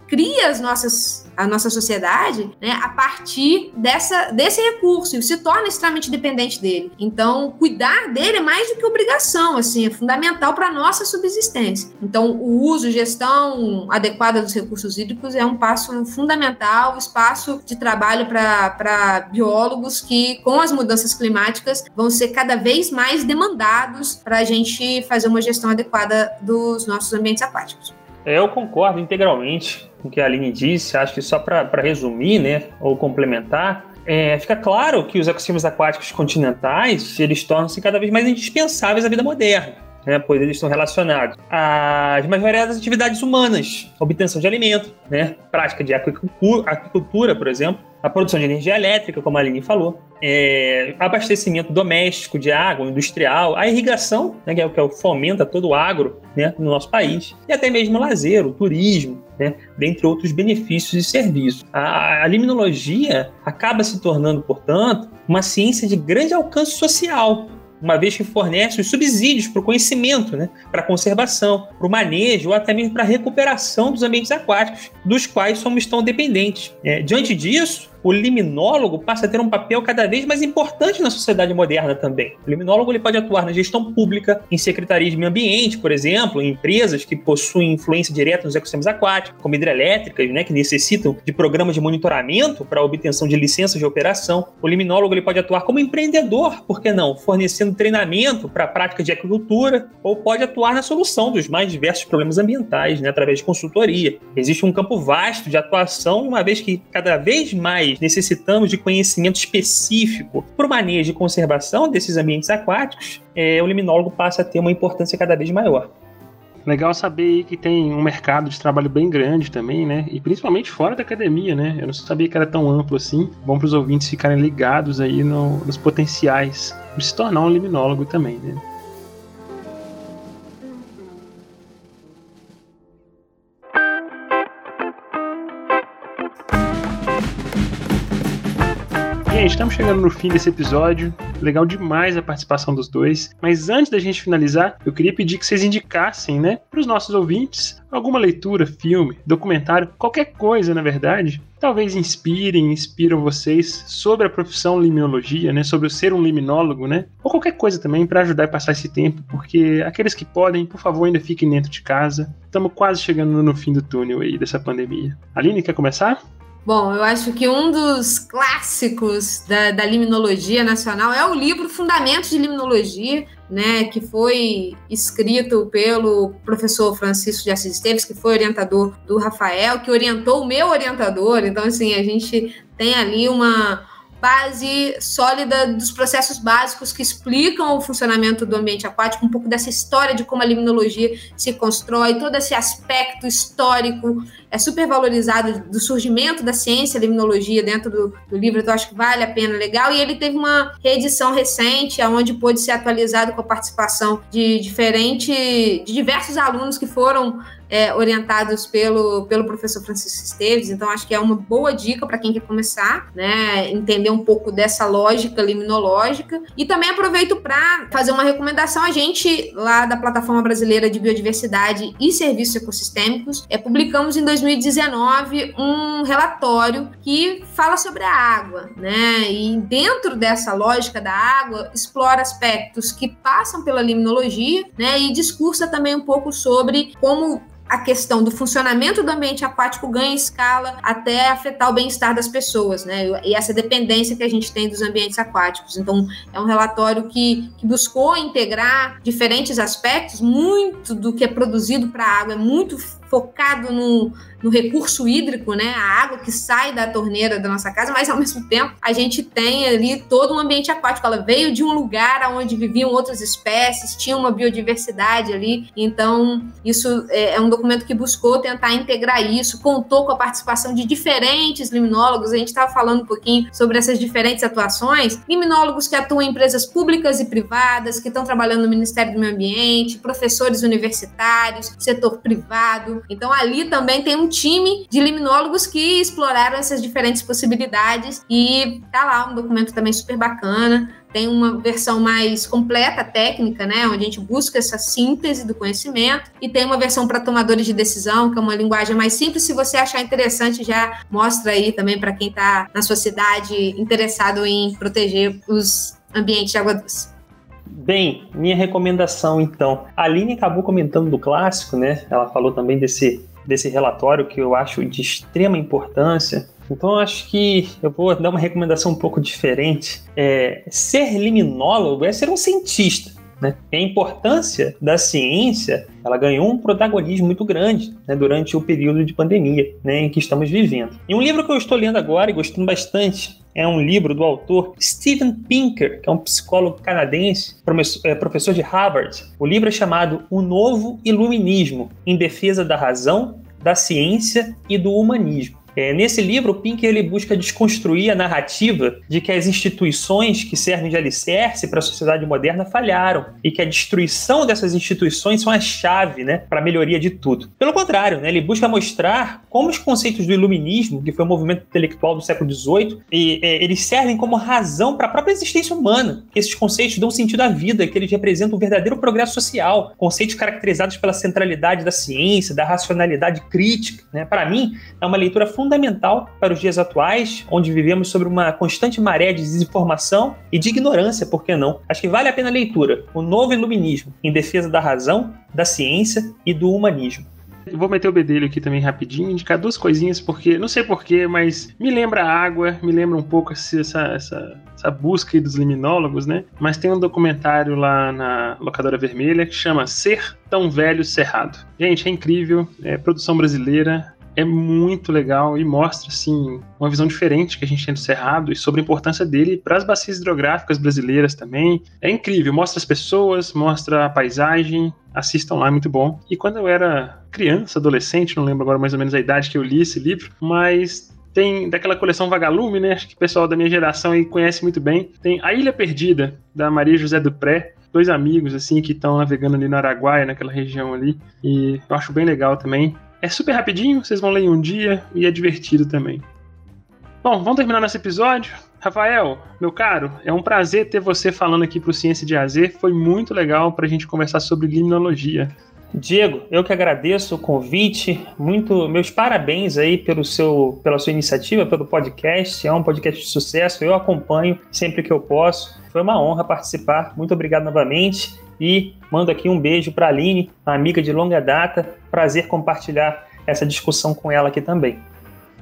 [SPEAKER 3] cria as nossas a nossa sociedade né, a partir dessa, desse recurso e se torna extremamente dependente dele. Então, cuidar dele é mais do que obrigação, assim, é fundamental para a nossa subsistência. Então, o uso, gestão adequada dos recursos hídricos é um passo fundamental, espaço de trabalho para biólogos que, com as mudanças climáticas, vão ser cada vez mais demandados para a gente fazer uma gestão adequada dos nossos ambientes aquáticos.
[SPEAKER 4] Eu concordo integralmente com o que a Aline disse. Acho que só para resumir, né, ou complementar, é, fica claro que os ecossistemas aquáticos continentais eles tornam-se cada vez mais indispensáveis à vida moderna né, pois eles estão relacionados às mais variadas atividades humanas, obtenção de alimento, né, prática de aquicultura, por exemplo, a produção de energia elétrica, como a Aline falou, é, abastecimento doméstico de água, industrial, a irrigação, né, que é o que fomenta todo o agro né, no nosso país, e até mesmo o lazer, o turismo, né, dentre outros benefícios e serviços. A, a limnologia acaba se tornando, portanto, uma ciência de grande alcance social, uma vez que fornece os subsídios para o conhecimento, né, para a conservação, para o manejo ou até mesmo para a recuperação dos ambientes aquáticos, dos quais somos tão dependentes. É, diante disso, o liminólogo passa a ter um papel cada vez mais importante na sociedade moderna também. O liminólogo ele pode atuar na gestão pública, em secretarias de meio ambiente, por exemplo, em empresas que possuem influência direta nos ecossistemas aquáticos, como hidrelétricas, né, que necessitam de programas de monitoramento para obtenção de licenças de operação. O liminólogo ele pode atuar como empreendedor, por que não? Fornecendo treinamento para a prática de agricultura, ou pode atuar na solução dos mais diversos problemas ambientais, né, através de consultoria. Existe um campo vasto de atuação, uma vez que cada vez mais necessitamos de conhecimento específico para o manejo e conservação desses ambientes aquáticos, é, o liminólogo passa a ter uma importância cada vez maior.
[SPEAKER 2] Legal saber que tem um mercado de trabalho bem grande também, né? E principalmente fora da academia, né? Eu não sabia que era tão amplo assim. Bom para os ouvintes ficarem ligados aí no, nos potenciais de se tornar um liminólogo também, né? Gente, estamos chegando no fim desse episódio. Legal demais a participação dos dois. Mas antes da gente finalizar, eu queria pedir que vocês indicassem, né, para os nossos ouvintes, alguma leitura, filme, documentário, qualquer coisa, na verdade. Talvez inspirem, inspiram vocês sobre a profissão limnologia, né, sobre ser um liminólogo, né, ou qualquer coisa também para ajudar a passar esse tempo, porque aqueles que podem, por favor, ainda fiquem dentro de casa. Estamos quase chegando no fim do túnel aí dessa pandemia. Aline, quer começar?
[SPEAKER 3] Bom, eu acho que um dos clássicos da, da limnologia nacional é o livro Fundamentos de Limnologia, né, que foi escrito pelo professor Francisco de Assis Esteves, que foi orientador do Rafael, que orientou o meu orientador. Então, assim, a gente tem ali uma base sólida dos processos básicos que explicam o funcionamento do ambiente aquático, um pouco dessa história de como a limnologia se constrói, todo esse aspecto histórico é super valorizado do surgimento da ciência limnologia dentro do, do, livro, então acho que vale a pena, legal. E ele teve uma reedição recente, onde pôde ser atualizado com a participação de diferente, de diversos alunos que foram é, orientados pelo, pelo professor Francisco Esteves, então acho que é uma boa dica para quem quer começar, né? Entender um pouco dessa lógica liminológica. E também aproveito para fazer uma recomendação. A gente, lá da Plataforma Brasileira de Biodiversidade e Serviços Ecossistêmicos, é, publicamos em 2019 um relatório que fala sobre a água, né? E dentro dessa lógica da água, explora aspectos que passam pela limnologia, né? E discursa também um pouco sobre como a questão do funcionamento do ambiente aquático ganha escala até afetar o bem-estar das pessoas, né? E essa dependência que a gente tem dos ambientes aquáticos. Então, é um relatório que, que buscou integrar diferentes aspectos, muito do que é produzido para a água é muito focado no, no recurso hídrico, né? A água que sai da torneira da nossa casa, mas ao mesmo tempo a gente tem ali todo um ambiente aquático. Ela veio de um lugar onde viviam outras espécies, tinha uma biodiversidade ali. Então, isso é, é um documento que buscou tentar integrar isso, contou com a participação de diferentes liminólogos. A gente estava falando um pouquinho sobre essas diferentes atuações. Liminólogos que atuam em empresas públicas e privadas, que estão trabalhando no Ministério do Meio Ambiente, professores universitários, setor privado, então ali também tem um time de liminólogos que exploraram essas diferentes possibilidades e tá lá um documento também super bacana. Tem uma versão mais completa, técnica, né, onde a gente busca essa síntese do conhecimento, e tem uma versão para tomadores de decisão, que é uma linguagem mais simples. Se você achar interessante, já mostra aí também para quem está na sua cidade interessado em proteger os ambientes de água doce.
[SPEAKER 4] Bem, minha recomendação então. A Aline acabou comentando do clássico, né? Ela falou também desse, desse relatório que eu acho de extrema importância. Então acho que eu vou dar uma recomendação um pouco diferente. É, ser liminólogo é ser um cientista. Né? A importância da ciência ela ganhou um protagonismo muito grande né, durante o período de pandemia né, em que estamos vivendo. E um livro que eu estou lendo agora e gostando bastante é um livro do autor Steven Pinker, que é um psicólogo canadense, é, professor de Harvard. O livro é chamado O Novo Iluminismo em Defesa da Razão, da Ciência e do Humanismo. É, nesse livro, o Pink ele busca desconstruir a narrativa de que as instituições que servem de alicerce para a sociedade moderna falharam e que a destruição dessas instituições são a chave né, para a melhoria de tudo. Pelo contrário, né, ele busca mostrar como os conceitos do iluminismo, que foi um movimento intelectual do século XVIII, é, eles servem como razão para a própria existência humana. Esses conceitos dão sentido à vida, que eles representam um verdadeiro progresso social, conceitos caracterizados pela centralidade da ciência, da racionalidade crítica. Né? Para mim, é uma leitura fundamental fundamental para os dias atuais, onde vivemos sobre uma constante maré de desinformação e de ignorância, por que não? Acho que vale a pena a leitura. O Novo Iluminismo, em defesa da razão, da ciência e do humanismo.
[SPEAKER 2] Vou meter o bedelho aqui também rapidinho, indicar duas coisinhas, porque não sei porquê, mas me lembra a água, me lembra um pouco essa, essa, essa busca dos liminólogos, né? Mas tem um documentário lá na Locadora Vermelha que chama Ser Tão Velho Cerrado. Gente, é incrível, é produção brasileira, é muito legal e mostra assim uma visão diferente que a gente tem do Cerrado e sobre a importância dele para as bacias hidrográficas brasileiras também. É incrível, mostra as pessoas, mostra a paisagem, assistam lá, é muito bom. E quando eu era criança, adolescente, não lembro agora mais ou menos a idade que eu li esse livro, mas tem daquela coleção Vagalume, né? Acho que o pessoal da minha geração aí conhece muito bem. Tem A Ilha Perdida, da Maria José Dupré. Dois amigos, assim, que estão navegando ali no Araguaia, naquela região ali. E eu acho bem legal também. É super rapidinho, vocês vão ler em um dia e é divertido também. Bom, vamos terminar nosso episódio. Rafael, meu caro, é um prazer ter você falando aqui para o Ciência de AZ. Foi muito legal para a gente conversar sobre limnologia.
[SPEAKER 4] Diego, eu que agradeço o convite, muito meus parabéns aí pelo seu, pela sua iniciativa, pelo podcast. É um podcast de sucesso, eu acompanho sempre que eu posso. Foi uma honra participar. Muito obrigado novamente e mando aqui um beijo para a Aline, uma amiga de longa data. Prazer compartilhar essa discussão com ela aqui também.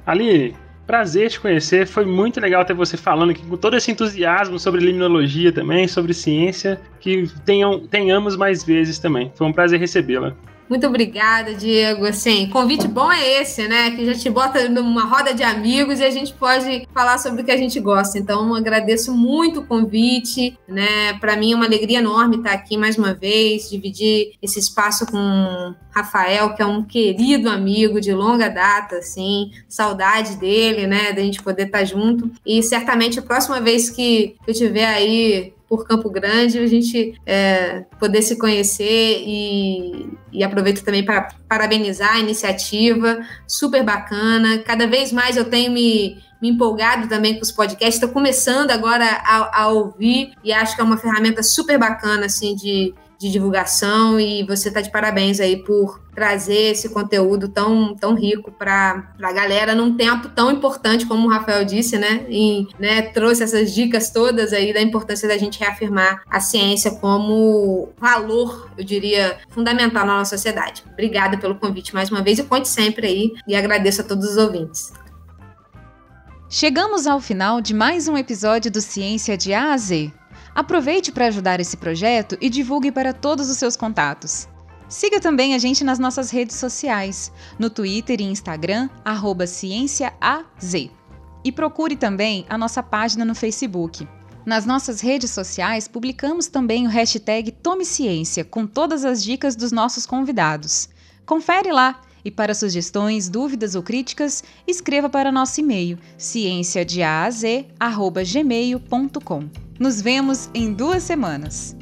[SPEAKER 2] Aline, prazer te conhecer. Foi muito legal ter você falando aqui com todo esse entusiasmo sobre limnologia também, sobre ciência. Que tenham, tenhamos mais vezes também. Foi um prazer recebê-la.
[SPEAKER 3] Muito obrigada, Diego. Assim, convite bom é esse, né? Que já te bota numa roda de amigos e a gente pode falar sobre o que a gente gosta. Então, agradeço muito o convite, né? Para mim é uma alegria enorme estar aqui mais uma vez, dividir esse espaço com Rafael, que é um querido amigo de longa data, assim, saudade dele, né? Da gente poder estar junto. E certamente a próxima vez que eu tiver aí por Campo Grande, a gente é, poder se conhecer e, e aproveito também para parabenizar a iniciativa, super bacana. Cada vez mais eu tenho me, me empolgado também com os podcasts, estou começando agora a, a, ouvir e acho que é uma ferramenta super bacana assim de, de divulgação e você está de parabéns aí por trazer esse conteúdo tão, tão rico para a galera num tempo tão importante, como o Rafael disse, né? E né, trouxe essas dicas todas aí da importância da gente reafirmar a ciência como valor, eu diria, fundamental na nossa sociedade. Obrigada pelo convite mais uma vez e conte sempre aí e agradeço a todos os ouvintes.
[SPEAKER 1] Chegamos ao final de mais um episódio do Ciência de A a Z. Aproveite para ajudar esse projeto e divulgue para todos os seus contatos. Siga também a gente nas nossas redes sociais, no Twitter e Instagram, CiênciaAZ. E procure também a nossa página no Facebook. Nas nossas redes sociais, publicamos também o hashtag Tome Ciência, com todas as dicas dos nossos convidados. Confere lá! E para sugestões, dúvidas ou críticas, escreva para nosso e-mail cienciadeaz@gmail.com. Nos vemos em duas semanas.